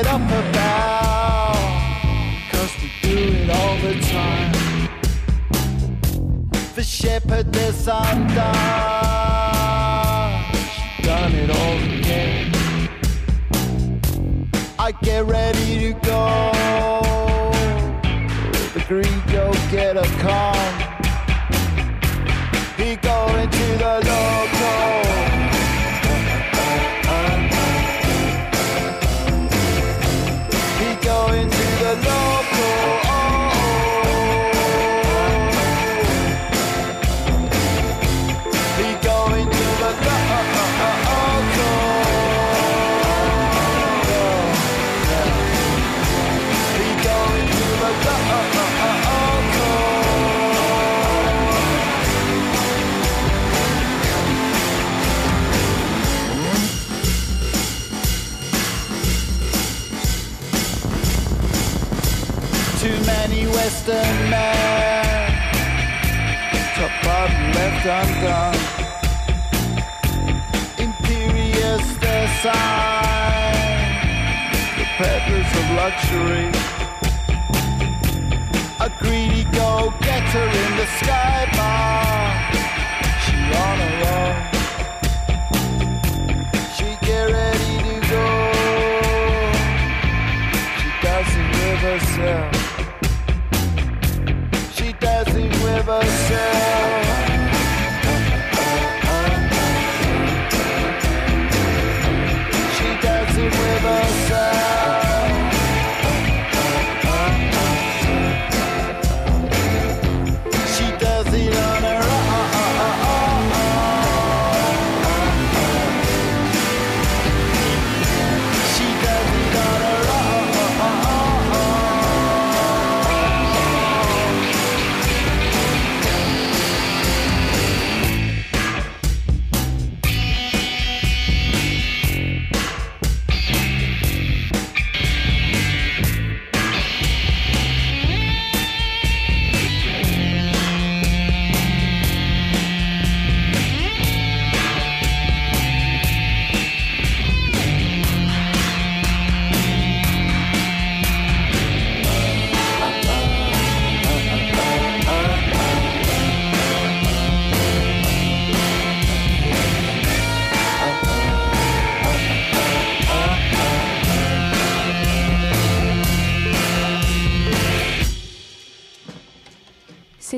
it up about. Cause we do it all the time. The shepherdess of She done it all again. I get ready to go. The green go get a car. He go into the law. Left undone. Imperious their sign, the peddlers of luxury. A greedy go-getter in the sky bar. She on her own. She get ready to go. She dancing with herself. She dancing with herself.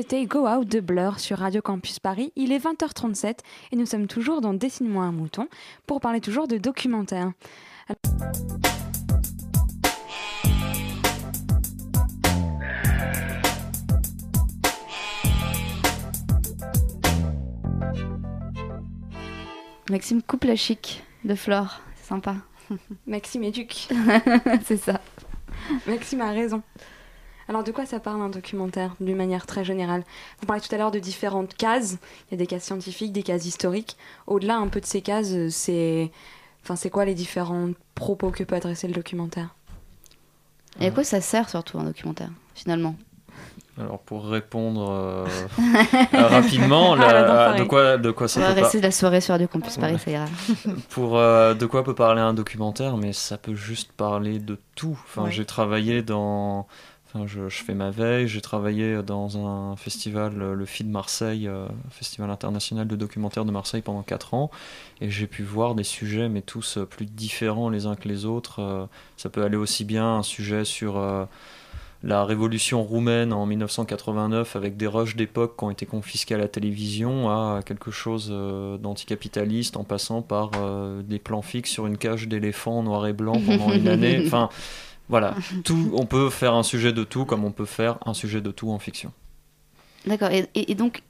C'était Go Out de Blur sur Radio Campus Paris. Il est 20h37 et nous sommes toujours dans Dessine-moi un mouton pour parler toujours de documentaires. Maxime coupe la chic de Flore, c'est sympa. Maxime éduque. (laughs) c'est ça. Maxime a raison. Alors de quoi ça parle un documentaire d'une manière très générale? Vous parlez tout à l'heure de différentes cases. Il y a des cases scientifiques, des cases historiques. Au-delà un peu de ces cases, c'est, enfin, c'est quoi les différents propos que peut adresser le documentaire? Et à quoi ça sert surtout un documentaire finalement? Alors pour répondre euh, (laughs) euh, rapidement, la- de quoi de quoi ça On va peut rester par- de la soirée sur Radio Campus Paris, ça ira. (laughs) pour euh, de quoi peut parler un documentaire, mais ça peut juste parler de tout. Enfin, Ouais. j'ai travaillé dans, enfin, je, je fais ma veille, j'ai travaillé dans un festival, le FID Marseille, euh, Festival international de documentaire de Marseille pendant 4 ans, et j'ai pu voir des sujets, mais tous euh, plus différents les uns que les autres. Euh, ça peut aller aussi bien un sujet sur euh, la révolution roumaine en 1989 avec des rushs d'époque qui ont été confisqués à la télévision à quelque chose d'anticapitaliste en passant par des plans fixes sur une cage d'éléphants noir et blanc pendant une (laughs) année. Enfin, voilà, (laughs) tout, on peut faire un sujet de tout comme on peut faire un sujet de tout en fiction. D'accord. Et, et- et donc,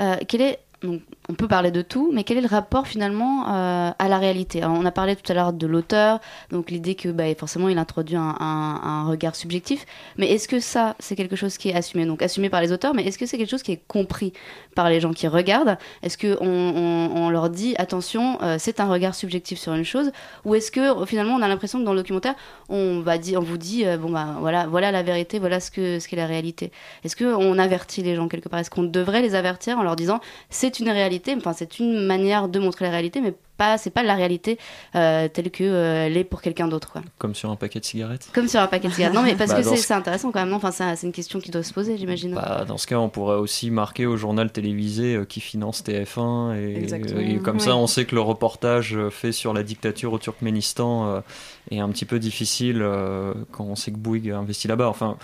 euh, quel est on peut parler de tout, mais quel est le rapport finalement euh, à la réalité? On a parlé tout à l'heure de l'auteur, donc l'idée que bah, forcément il introduit un, regard subjectif, mais est-ce que ça c'est quelque chose qui est assumé? Donc assumé par les auteurs, mais est-ce que c'est quelque chose qui est compris par les gens qui regardent? Est-ce qu'on on, leur dit attention, euh, c'est un regard subjectif sur une chose? Ou est-ce que finalement on a l'impression que dans le documentaire on, va dire, on vous dit euh, bon bah voilà, voilà la vérité, voilà ce que ce qu'est la réalité? Est-ce qu'on avertit les gens quelque part? Est-ce qu'on devrait les avertir en leur disant c'est une réalité, enfin c'est une manière de montrer la réalité, mais pas c'est pas la réalité euh, telle que euh, elle est pour quelqu'un d'autre quoi. Comme sur un paquet de cigarettes. Comme sur un paquet de cigarettes. Non mais parce Bah, que dans c'est ce- c'est intéressant quand même. Non? Enfin c'est une question qui doit se poser j'imagine. Bah, dans ce cas, on pourrait aussi marquer au journal télévisé euh, qui finance TF1 et, Exactement. et comme ça, on sait que le reportage euh, fait sur la dictature au Turkménistan euh, est un petit peu difficile euh, quand on sait que Bouygues a investi là-bas. Enfin,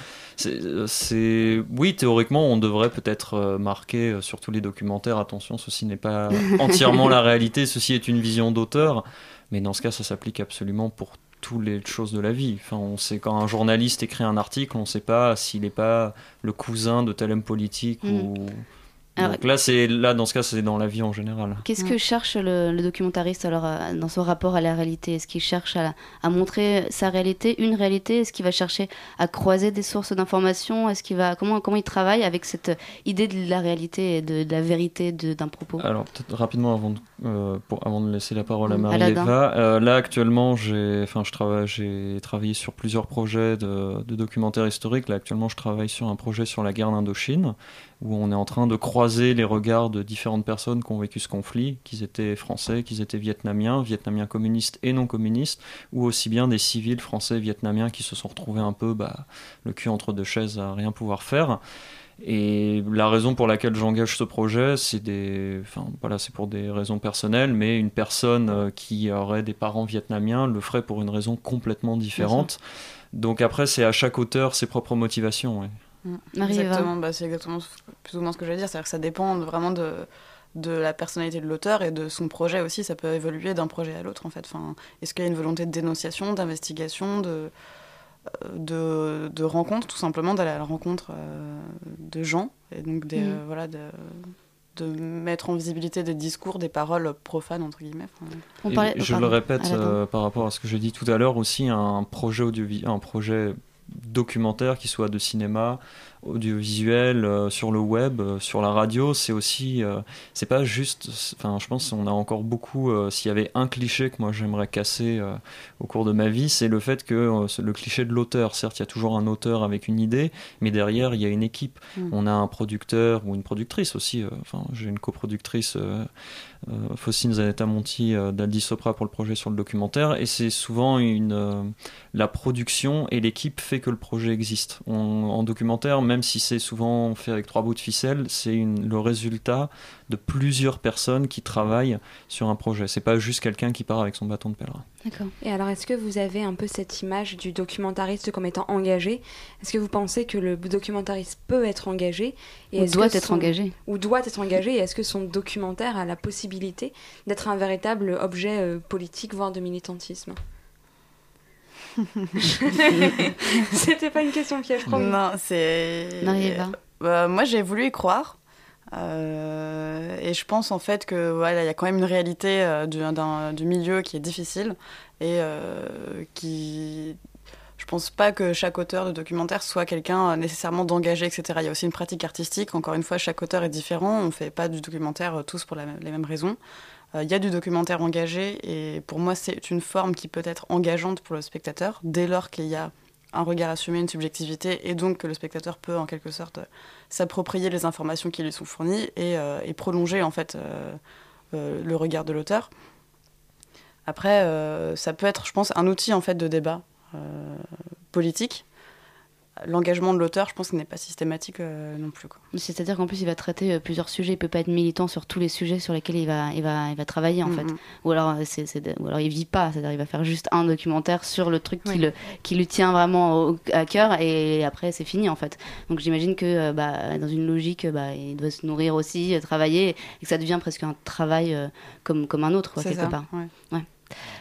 c'est, oui, théoriquement, on devrait peut-être marquer euh, sur tous les documentaires. Attention, ceci n'est pas (laughs) entièrement la réalité. Ceci est une vision d'auteur. Mais dans ce cas, ça s'applique absolument pour toutes les choses de la vie. Enfin, on sait quand un journaliste écrit un article, on ne sait pas s'il n'est pas le cousin de tel homme politique Mm. ou Donc là, c'est là dans ce cas, c'est dans la vie en général. Qu'est-ce que cherche le, documentariste alors euh, dans son rapport à la réalité? Est-ce qu'il cherche à, à, montrer sa réalité, une réalité? Est-ce qu'il va chercher à croiser des sources d'informations? Est-ce qu'il va comment comment il travaille avec cette idée de la réalité et de, la vérité d'un propos? Alors peut-être rapidement avant de, euh, pour, avant de laisser la parole à mm. Marie-Eva. Euh, là actuellement, j'ai enfin je travaille j'ai travaillé sur plusieurs projets de, de documentaires historiques. Là actuellement, je travaille sur un projet sur la guerre d'Indochine où on est en train de croiser les regards de différentes personnes qui ont vécu ce conflit, qu'ils étaient français, qu'ils étaient vietnamiens, vietnamiens communistes et non communistes, ou aussi bien des civils français, vietnamiens qui se sont retrouvés un peu bah, le cul entre deux chaises à rien pouvoir faire. Et la raison pour laquelle j'engage ce projet, c'est des, enfin voilà, c'est pour des raisons personnelles, mais une personne euh, qui aurait des parents vietnamiens le ferait pour une raison complètement différente. Donc après, c'est à chaque auteur ses propres motivations. Mm. Exactement, bah, c'est exactement plus ou moins ce que je veux dire. C'est-à-dire que ça dépend vraiment de, de la personnalité de l'auteur et de son projet aussi. Ça peut évoluer d'un projet à l'autre en fait. Enfin, Est-ce qu'il y a une volonté de dénonciation, d'investigation, de, de, de, rencontre, tout simplement d'aller à la rencontre euh, de gens et donc des, mm. euh, voilà, de, de mettre en visibilité des discours, des paroles profanes, entre guillemets. je le répète euh, par rapport à ce que j'ai dit tout à l'heure aussi, un projet audiovisuel, un projet documentaire, qui soit de cinéma, audiovisuel, euh, sur le web, euh, sur la radio, c'est aussi, euh, c'est pas juste, enfin, je pense qu'on a encore beaucoup, s'il y avait un cliché que moi j'aimerais casser au cours de ma vie, c'est le fait que le cliché de l'auteur, certes, il y a toujours un auteur avec une idée, mais derrière, il y a une équipe. Mm. On a un producteur ou une productrice aussi, enfin, j'ai une coproductrice euh, Faucine Zanetta Monti euh, d'Aldi Sopra pour le projet sur le documentaire. Et c'est souvent une, euh, la production et l'équipe fait que le projet existe. en documentaire, même si c'est souvent fait avec trois bouts de ficelle, c'est le résultat de plusieurs personnes qui travaillent sur un projet. C'est pas juste quelqu'un qui part avec son bâton de pèlerin. D'accord. Et alors, est-ce que vous avez un peu cette image du documentariste comme étant engagé? Est-ce que vous pensez que le documentariste peut être engagé? Et Ou doit être engagé Ou doit être engagé Et est-ce que son documentaire a la possibilité d'être un véritable objet euh, politique, voire de militantisme? (laughs) C'était pas une question piège, je Non, c'est. Euh, moi, j'ai voulu y croire. Euh, et je pense en fait que voilà, il y a quand même une réalité euh, du, du, milieu qui est difficile et euh, qui je pense pas que chaque auteur de documentaire soit quelqu'un nécessairement d'engagé, etc. Il y a aussi une pratique artistique. Encore une fois, chaque auteur est différent. On fait pas du documentaire tous pour les mêmes raisons. Il y a du documentaire engagé et pour moi, c'est une forme qui peut être engageante pour le spectateur dès lors qu'il y a un regard assumé, une subjectivité, et donc que le spectateur peut en quelque sorte s'approprier les informations qui lui sont fournies et, euh, prolonger en fait euh, euh, le regard de l'auteur. Après, ça peut être, je pense, un outil en fait de débat politique l'engagement de l'auteur, je pense, n'est pas systématique euh, non plus. C'est-à-dire qu'en plus, il va traiter euh, plusieurs sujets. Il peut pas être militant sur tous les sujets sur lesquels il va, il va, il va travailler, en fait. Ou alors, euh, c'est, ou alors, il vit pas. C'est-à-dire, il va faire juste un documentaire sur le truc qui, le, qui lui tient vraiment à cœur, et après, c'est fini, en fait. Donc, j'imagine que bah, dans une logique, bah, il doit se nourrir aussi, travailler, et que ça devient presque un travail comme, comme un autre, quoi, quelque part. Ouais.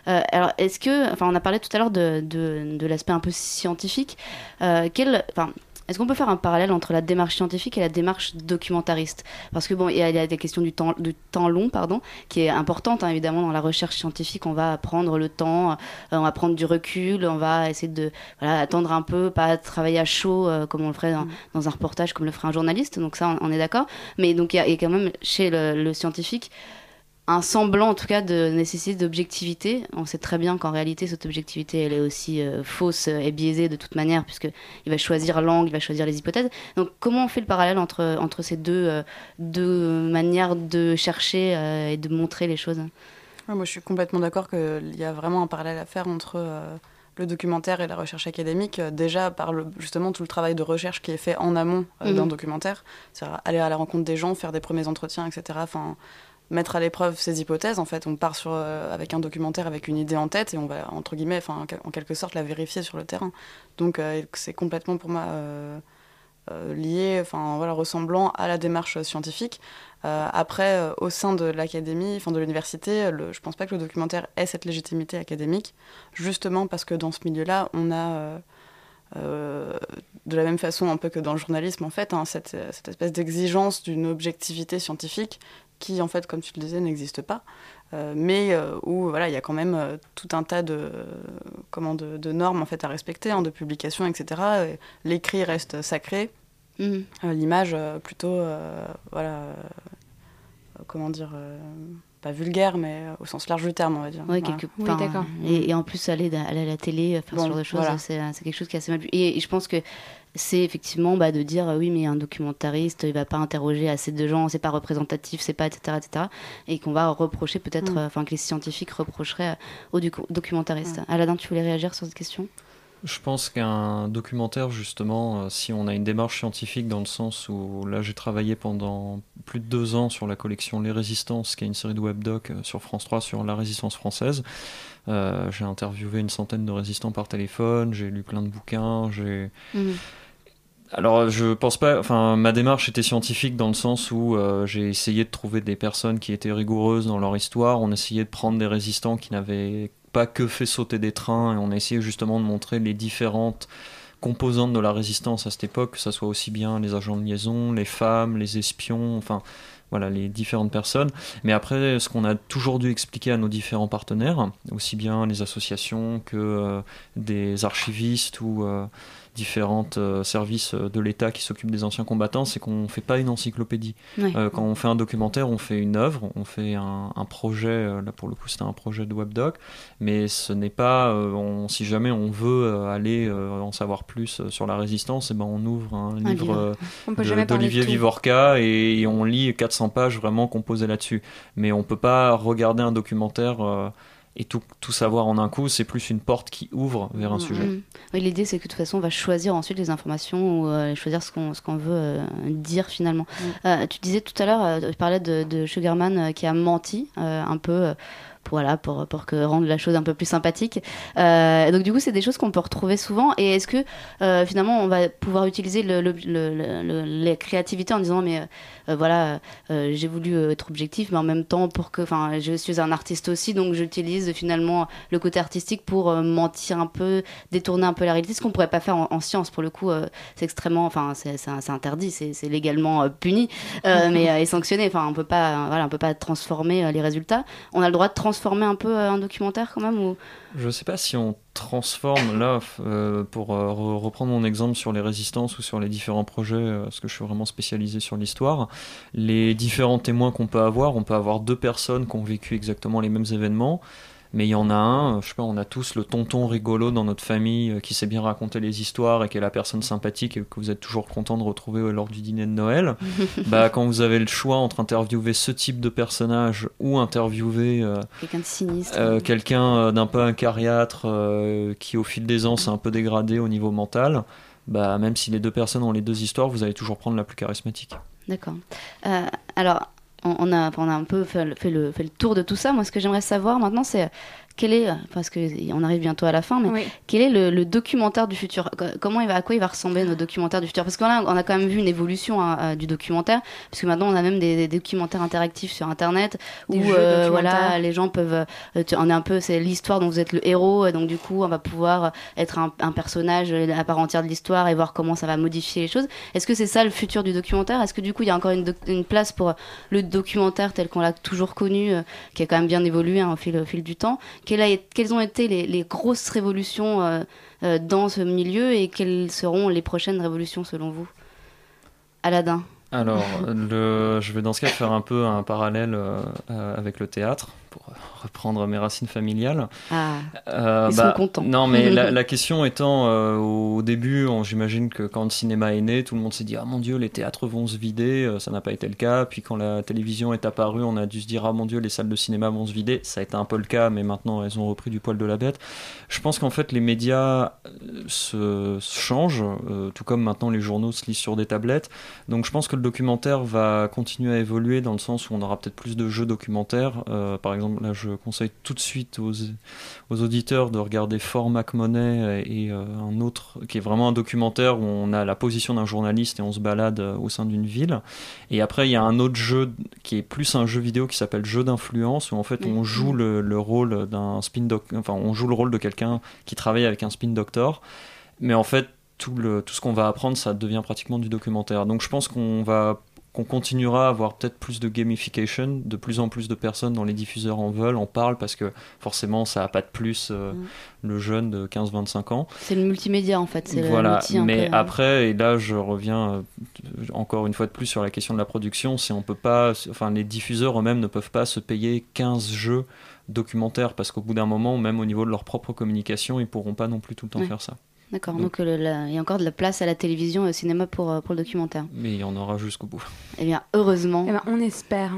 Euh, alors, est-ce que, enfin, on a parlé tout à l'heure de, de, l'aspect un peu scientifique. Euh, quel, enfin, est-ce qu'on peut faire un parallèle entre la démarche scientifique et la démarche documentariste? Parce que bon, il y, a des questions du temps, du temps long, pardon, qui est importante hein, évidemment dans la recherche scientifique. On va prendre le temps, euh, on va prendre du recul, on va essayer de voilà, attendre un peu, pas travailler à chaud comme on le ferait mm. dans, un reportage, comme le ferait un journaliste. Donc ça, on, est d'accord. Mais donc il y, a quand même chez le scientifique un semblant en tout cas de nécessité d'objectivité. On sait très bien qu'en réalité cette objectivité elle est aussi euh, fausse et biaisée de toute manière puisque il va choisir l'angle, il va choisir les hypothèses. Donc comment on fait le parallèle entre, entre ces deux, euh, deux manières de chercher euh, et de montrer les choses? Moi je suis complètement d'accord qu'il y a vraiment un parallèle à faire entre le documentaire et la recherche académique, déjà par le, justement tout le travail de recherche qui est fait en amont d'un mhm. documentaire, c'est-à-dire aller à la rencontre des gens, faire des premiers entretiens, etc. Enfin, mettre à l'épreuve ces hypothèses. En fait, on part sur, euh, avec un documentaire, avec une idée en tête, et on va, entre guillemets, enfin, en quelque sorte, la vérifier sur le terrain. Donc, euh, c'est complètement pour moi euh, lié, enfin, voilà, ressemblant à la démarche scientifique. après, au sein de l'académie, enfin, de l'université, je pense pas que le documentaire ait cette légitimité académique, justement parce que dans ce milieu-là, on a de la même façon un peu que dans le journalisme, en fait, hein, cette, cette, espèce d'exigence d'une objectivité scientifique qui, en fait, comme tu le disais, n'existe pas. Euh, mais euh, où voilà, il y a quand même euh, tout un tas de, comment, de, de, normes en fait, à respecter, hein, de publications, etc. L'écrit reste sacré, mmh. l'image plutôt, voilà, comment dire pas vulgaire, mais au sens large du terme, on va dire. Ouais, quelque oui, d'accord. Et, et, en plus, aller, aller à la télé, faire ce genre de choses, voilà. c'est quelque chose qui est assez mal vu. Et, et je pense que c'est effectivement bah, de dire oui mais un documentariste il va pas interroger assez de gens c'est pas représentatif c'est pas etc etc et qu'on va reprocher peut-être mm. enfin que les scientifiques reprocheraient aux documentaristes mm. Aladin tu voulais réagir sur cette question? Je pense qu'un documentaire, justement, euh, si on a une démarche scientifique dans le sens où là j'ai travaillé pendant plus de deux ans sur la collection Les Résistances, qui est une série de webdoc euh, sur France 3 sur la résistance française. Euh, j'ai interviewé une centaine de résistants par téléphone, j'ai lu plein de bouquins, j'ai. Mm alors, je pense pas. Enfin, ma démarche était scientifique dans le sens où euh, j'ai essayé de trouver des personnes qui étaient rigoureuses dans leur histoire. On essayait de prendre des résistants qui n'avaient pas que fait sauter des trains et on a essayé justement de montrer les différentes composantes de la résistance à cette époque, que ce soit aussi bien les agents de liaison, les femmes, les espions, enfin voilà les différentes personnes. Mais après, ce qu'on a toujours dû expliquer à nos différents partenaires, aussi bien les associations que euh, des archivistes ou euh, différents euh, services euh, de l'État qui s'occupent des anciens combattants, c'est qu'on ne fait pas une encyclopédie. Euh, quand on fait un documentaire, on fait une œuvre, on fait un, projet, là pour le coup c'était un projet de webdoc, mais ce n'est pas, si jamais on veut aller en savoir plus sur la résistance, et eh ben on ouvre un, livre, d'Olivier Vivorca et, et, on lit 400 pages vraiment composées là-dessus. Mais on ne peut pas regarder un documentaire et tout, tout, savoir en un coup, c'est plus une porte qui ouvre vers un sujet. Oui, L'idée, c'est que de toute façon, on va choisir ensuite les informations ou euh, choisir ce qu'on qu'on veut euh, dire finalement. Mm. Euh, tu disais tout à l'heure, tu parlais de, de Sugarman qui a menti un peu voilà, pour, pour que rendre la chose un peu plus sympathique. Euh, donc du coup, c'est des choses qu'on peut retrouver souvent. Et est-ce que euh, finalement, on va pouvoir utiliser le, le, les créativités en disant, mais euh, voilà, j'ai voulu être objectif, mais en même temps, pour que, enfin, je suis un artiste aussi, donc j'utilise finalement le côté artistique pour mentir un peu, détourner un peu la réalité, ce qu'on pourrait pas faire en, science. Pour le coup, c'est extrêmement, enfin, c'est interdit, c'est légalement puni, (laughs) mais et sanctionné. Enfin, on peut pas, voilà, on peut pas transformer les résultats. On a le droit de transformer transformer un peu euh, un documentaire quand même ou... Je sais pas si on transforme là, euh, pour euh, reprendre mon exemple sur les résistances ou sur les différents projets, parce que je suis vraiment spécialisé sur l'histoire, les différents témoins qu'on peut avoir, on peut avoir deux personnes qui ont vécu exactement les mêmes événements mais il y en a un, je sais pas, on a tous le tonton rigolo dans notre famille euh, qui sait bien raconter les histoires et qui est la personne sympathique et que vous êtes toujours content de retrouver euh, lors du dîner de Noël. (laughs) bah, quand vous avez le choix entre interviewer ce type de personnage ou interviewer euh, quelqu'un de sinistre, euh, quelqu'un d'un peu incariâtre qui au fil des ans s'est un peu dégradé au niveau mental, bah, même si les deux personnes ont les deux histoires, vous allez toujours prendre la plus charismatique. D'accord. alors, on a, on a un peu fait, le, fait le tour de tout ça. Moi, ce que j'aimerais savoir maintenant, c'est quel est, parce qu'on arrive bientôt à la fin, mais quel est le, documentaire du futur? Comment il va, à quoi il va ressembler nos documentaires du futur? Parce qu'on a, on a quand même vu une évolution hein, euh, du documentaire, parce que maintenant on a même des, documentaires interactifs sur Internet où euh, voilà, les gens peuvent, euh, on est un peu, c'est l'histoire dont vous êtes le héros, et donc du coup on va pouvoir être un, personnage à part entière de l'histoire et voir comment ça va modifier les choses. Est-ce que c'est ça le futur du documentaire? Est-ce que du coup il y a encore une, place pour le documentaire tel qu'on l'a toujours connu, qui a quand même bien évolué hein, au, fil, au fil du temps? Quelles ont été les, grosses révolutions euh, euh, dans ce milieu et quelles seront les prochaines révolutions selon vous? Aladdin. Alors, je vais dans ce cas faire un peu un parallèle euh, avec le théâtre (laughs) reprendre mes racines familiales. Ah, euh, ils bah, sont contents. Non, mais (laughs) la, question étant, euh, au début, j'imagine que quand le cinéma est né, tout le monde s'est dit Ah mon Dieu, les théâtres vont se vider. Euh, ça n'a pas été le cas. Puis quand la télévision est apparue, on a dû se dire Ah mon Dieu, les salles de cinéma vont se vider. Ça a été un peu le cas, mais maintenant elles ont repris du poil de la bête. Je pense qu'en fait, les médias se, changent, tout comme maintenant les journaux se lisent sur des tablettes. Donc je pense que le documentaire va continuer à évoluer dans le sens où on aura peut-être plus de jeux documentaires. par exemple, là, je conseille tout de suite aux, aux auditeurs de regarder Fort McMoney et euh, un autre qui est vraiment un documentaire où on a la position d'un journaliste et on se balade euh, au sein d'une ville. Et après, il y a un autre jeu qui est plus un jeu vidéo qui s'appelle Jeu d'influence où en fait on joue le, le rôle d'un spin doctor, enfin on joue le rôle de quelqu'un qui travaille avec un spin doctor. Mais en fait, tout, le, tout ce qu'on va apprendre, ça devient pratiquement du documentaire. Donc je pense qu'on va qu'on continuera à avoir peut-être plus de gamification, de plus en plus de personnes dans les diffuseurs en veulent, en parlent parce que forcément ça n'a pas de plus euh, mm. le jeune de 15-25 ans. C'est le multimédia en fait. Voilà, mais après, et là je reviens euh, encore une fois de plus sur la question de la production, si on peut pas, enfin les diffuseurs eux-mêmes ne peuvent pas se payer 15 jeux documentaires parce qu'au bout d'un moment, même au niveau de leur propre communication, ils pourront pas non plus tout le temps faire ça. D'accord, donc, euh, il y a encore de la place à la télévision et au cinéma pour, euh, pour le documentaire. Mais il y en aura jusqu'au bout. Eh bien, heureusement. Eh bien, on espère.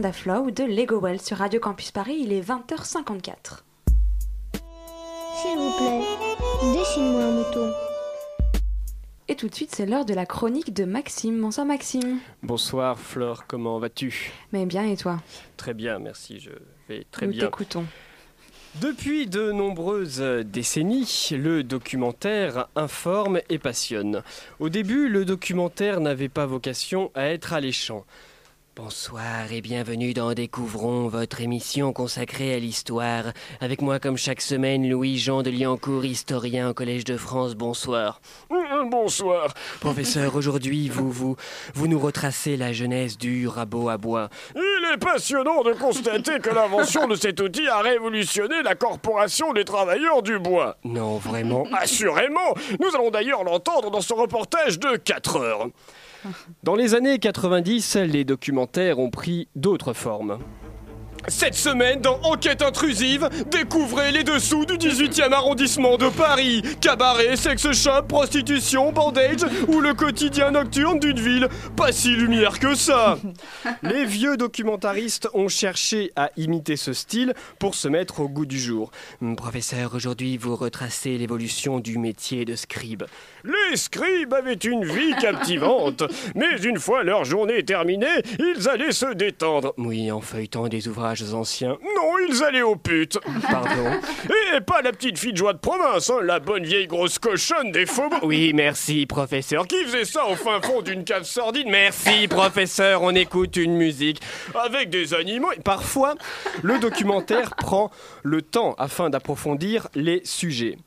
Anaconda Flow de Lego Well sur Radio Campus Paris, il est 20h54. S'il vous plaît, dessine-moi un mouton. Et tout de suite, c'est l'heure de la chronique de Maxime. Bonsoir Maxime. Bonsoir Flore, comment vas-tu? Mais bien et toi? Très bien, merci, je vais très Nous bien. t'écoutons. Depuis de nombreuses décennies, le documentaire informe et passionne. Au début, le documentaire n'avait pas vocation à être alléchant. Bonsoir et bienvenue dans Découvrons, votre émission consacrée à l'histoire. Avec moi, comme chaque semaine, Louis-Jean de Liancourt, historien au Collège de France. Bonsoir. Bonsoir. Professeur, aujourd'hui, vous, vous, vous nous retracez la genèse du rabot à bois. Il est passionnant de constater que l'invention de cet outil a révolutionné la corporation des travailleurs du bois. Non, vraiment Assurément Nous allons d'ailleurs l'entendre dans ce reportage de 4 heures. Dans les années 90, les documentaires ont pris d'autres formes. Cette semaine, dans Enquête intrusive, découvrez les dessous du 18e arrondissement de Paris. Cabaret, sex shop, prostitution, bandage ou le quotidien nocturne d'une ville pas si lumière que ça. (laughs) Les vieux documentaristes ont cherché à imiter ce style pour se mettre au goût du jour. Professeur, aujourd'hui vous retracez l'évolution du métier de scribe. Les scribes avaient une vie captivante, (laughs) mais une fois leur journée terminée, ils allaient se détendre. Oui, en feuilletant des ouvrages anciens. Non, ils allaient aux putes. (laughs) Pardon. Et pas la petite fille de joie de province, hein, la bonne vieille grosse cochonne des faubourgs. Oui, merci, professeur. Qui faisait ça au fin fond d'une cave sordide? Merci, professeur. On écoute une musique. Avec des animaux. Parfois, le documentaire prend le temps afin d'approfondir les sujets.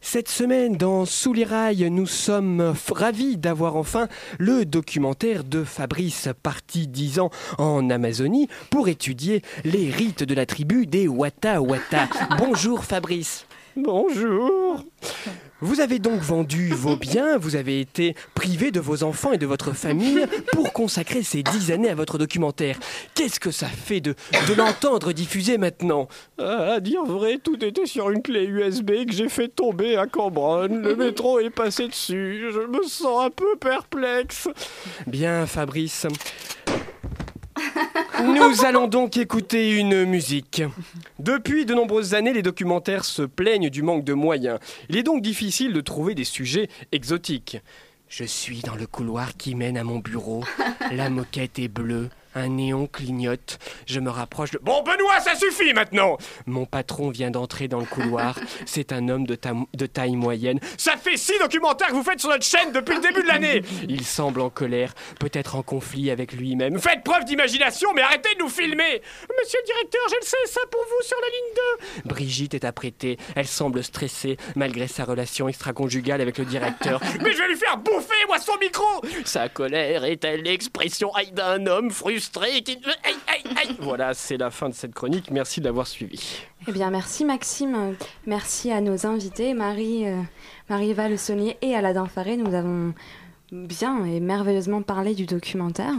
Cette semaine, dans Sous les rails, nous sommes ravis d'avoir enfin le documentaire de Fabrice, parti dix ans en Amazonie pour étudier les rites de la tribu des Wata Wata. (laughs) Bonjour Fabrice. Bonjour. Vous avez donc vendu vos biens, vous avez été privé de vos enfants et de votre famille pour consacrer ces dix années à votre documentaire. Qu'est-ce que ça fait de, de l'entendre diffuser maintenant? Ah, À dire vrai, tout était sur une clé USB que j'ai fait tomber à Cambronne. Le métro est passé dessus. Je me sens un peu perplexe. Bien, Fabrice. Nous allons donc écouter une musique. Depuis de nombreuses années, les documentaires se plaignent du manque de moyens. Il est donc difficile de trouver des sujets exotiques. Je suis dans le couloir qui mène à mon bureau. La moquette est bleue. Un néon clignote. Je me rapproche de... Bon, Benoît, ça suffit maintenant Mon patron vient d'entrer dans le couloir. (laughs) C'est un homme de, ta- de taille moyenne. Ça fait six documentaires que vous faites sur notre chaîne depuis le début de l'année (laughs) Il semble en colère, peut-être en conflit avec lui-même. Faites preuve d'imagination, mais arrêtez de nous filmer Monsieur le directeur, je le sais, ça pour vous sur la ligne 2 Brigitte est apprêtée. Elle semble stressée malgré sa relation extra-conjugale avec le directeur. (laughs) Mais je vais lui faire bouffer, moi, son micro Sa colère est-elle l'expression d'un homme frustré Aïe, aïe. Voilà, c'est la fin de cette chronique. Merci de l'avoir suivi. Eh bien, merci Maxime. Merci à nos invités, Marie, euh, Marie-Eva Le Saunier et Aladin Faré. Nous avons bien et merveilleusement parlé du documentaire.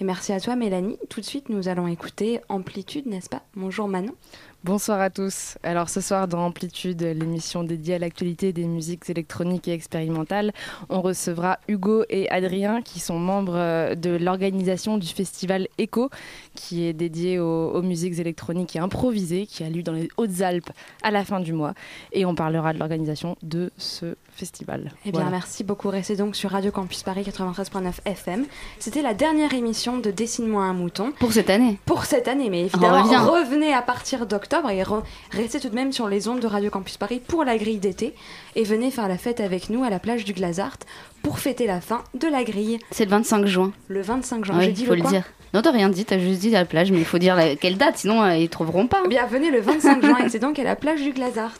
Et merci à toi, Mélanie. Tout de suite, nous allons écouter Amplitude, n'est-ce pas? Bonjour Manon. Bonsoir à tous. Alors ce soir dans Amplitude, l'émission dédiée à l'actualité des musiques électroniques et expérimentales, on recevra Hugo et Adrien qui sont membres euh, de l'organisation du festival ECHO qui est dédié aux, aux musiques électroniques et improvisées qui a lieu dans les Hautes-Alpes à la fin du mois et on parlera de l'organisation de ce festival. Eh bien, Voilà. merci beaucoup. Restez donc sur Radio Campus Paris 93.9 FM. C'était la dernière émission de Dessine-moi un mouton. Pour cette année. Pour cette année, mais évidemment, revenez à partir d'octobre et re- restez tout de même sur les ondes de Radio Campus Paris pour la grille d'été. Et venez faire la fête avec nous à la plage du Glazart pour fêter la fin de la grille. C'est le 25 juin. Le 25 juin, Ouais, j'ai dit faut le dire. Non, t'as rien dit, t'as juste dit à la plage, mais il faut dire la- quelle date, sinon euh, ils trouveront pas. Eh Bien, venez le 25 juin et c'est donc à la plage du Glazart.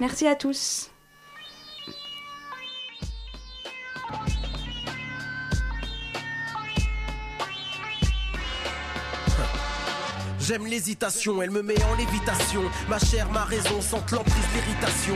Merci à tous. J'aime l'hésitation, elle me met en lévitation. Ma chair, ma raison sentent l'emprise, l'irritation.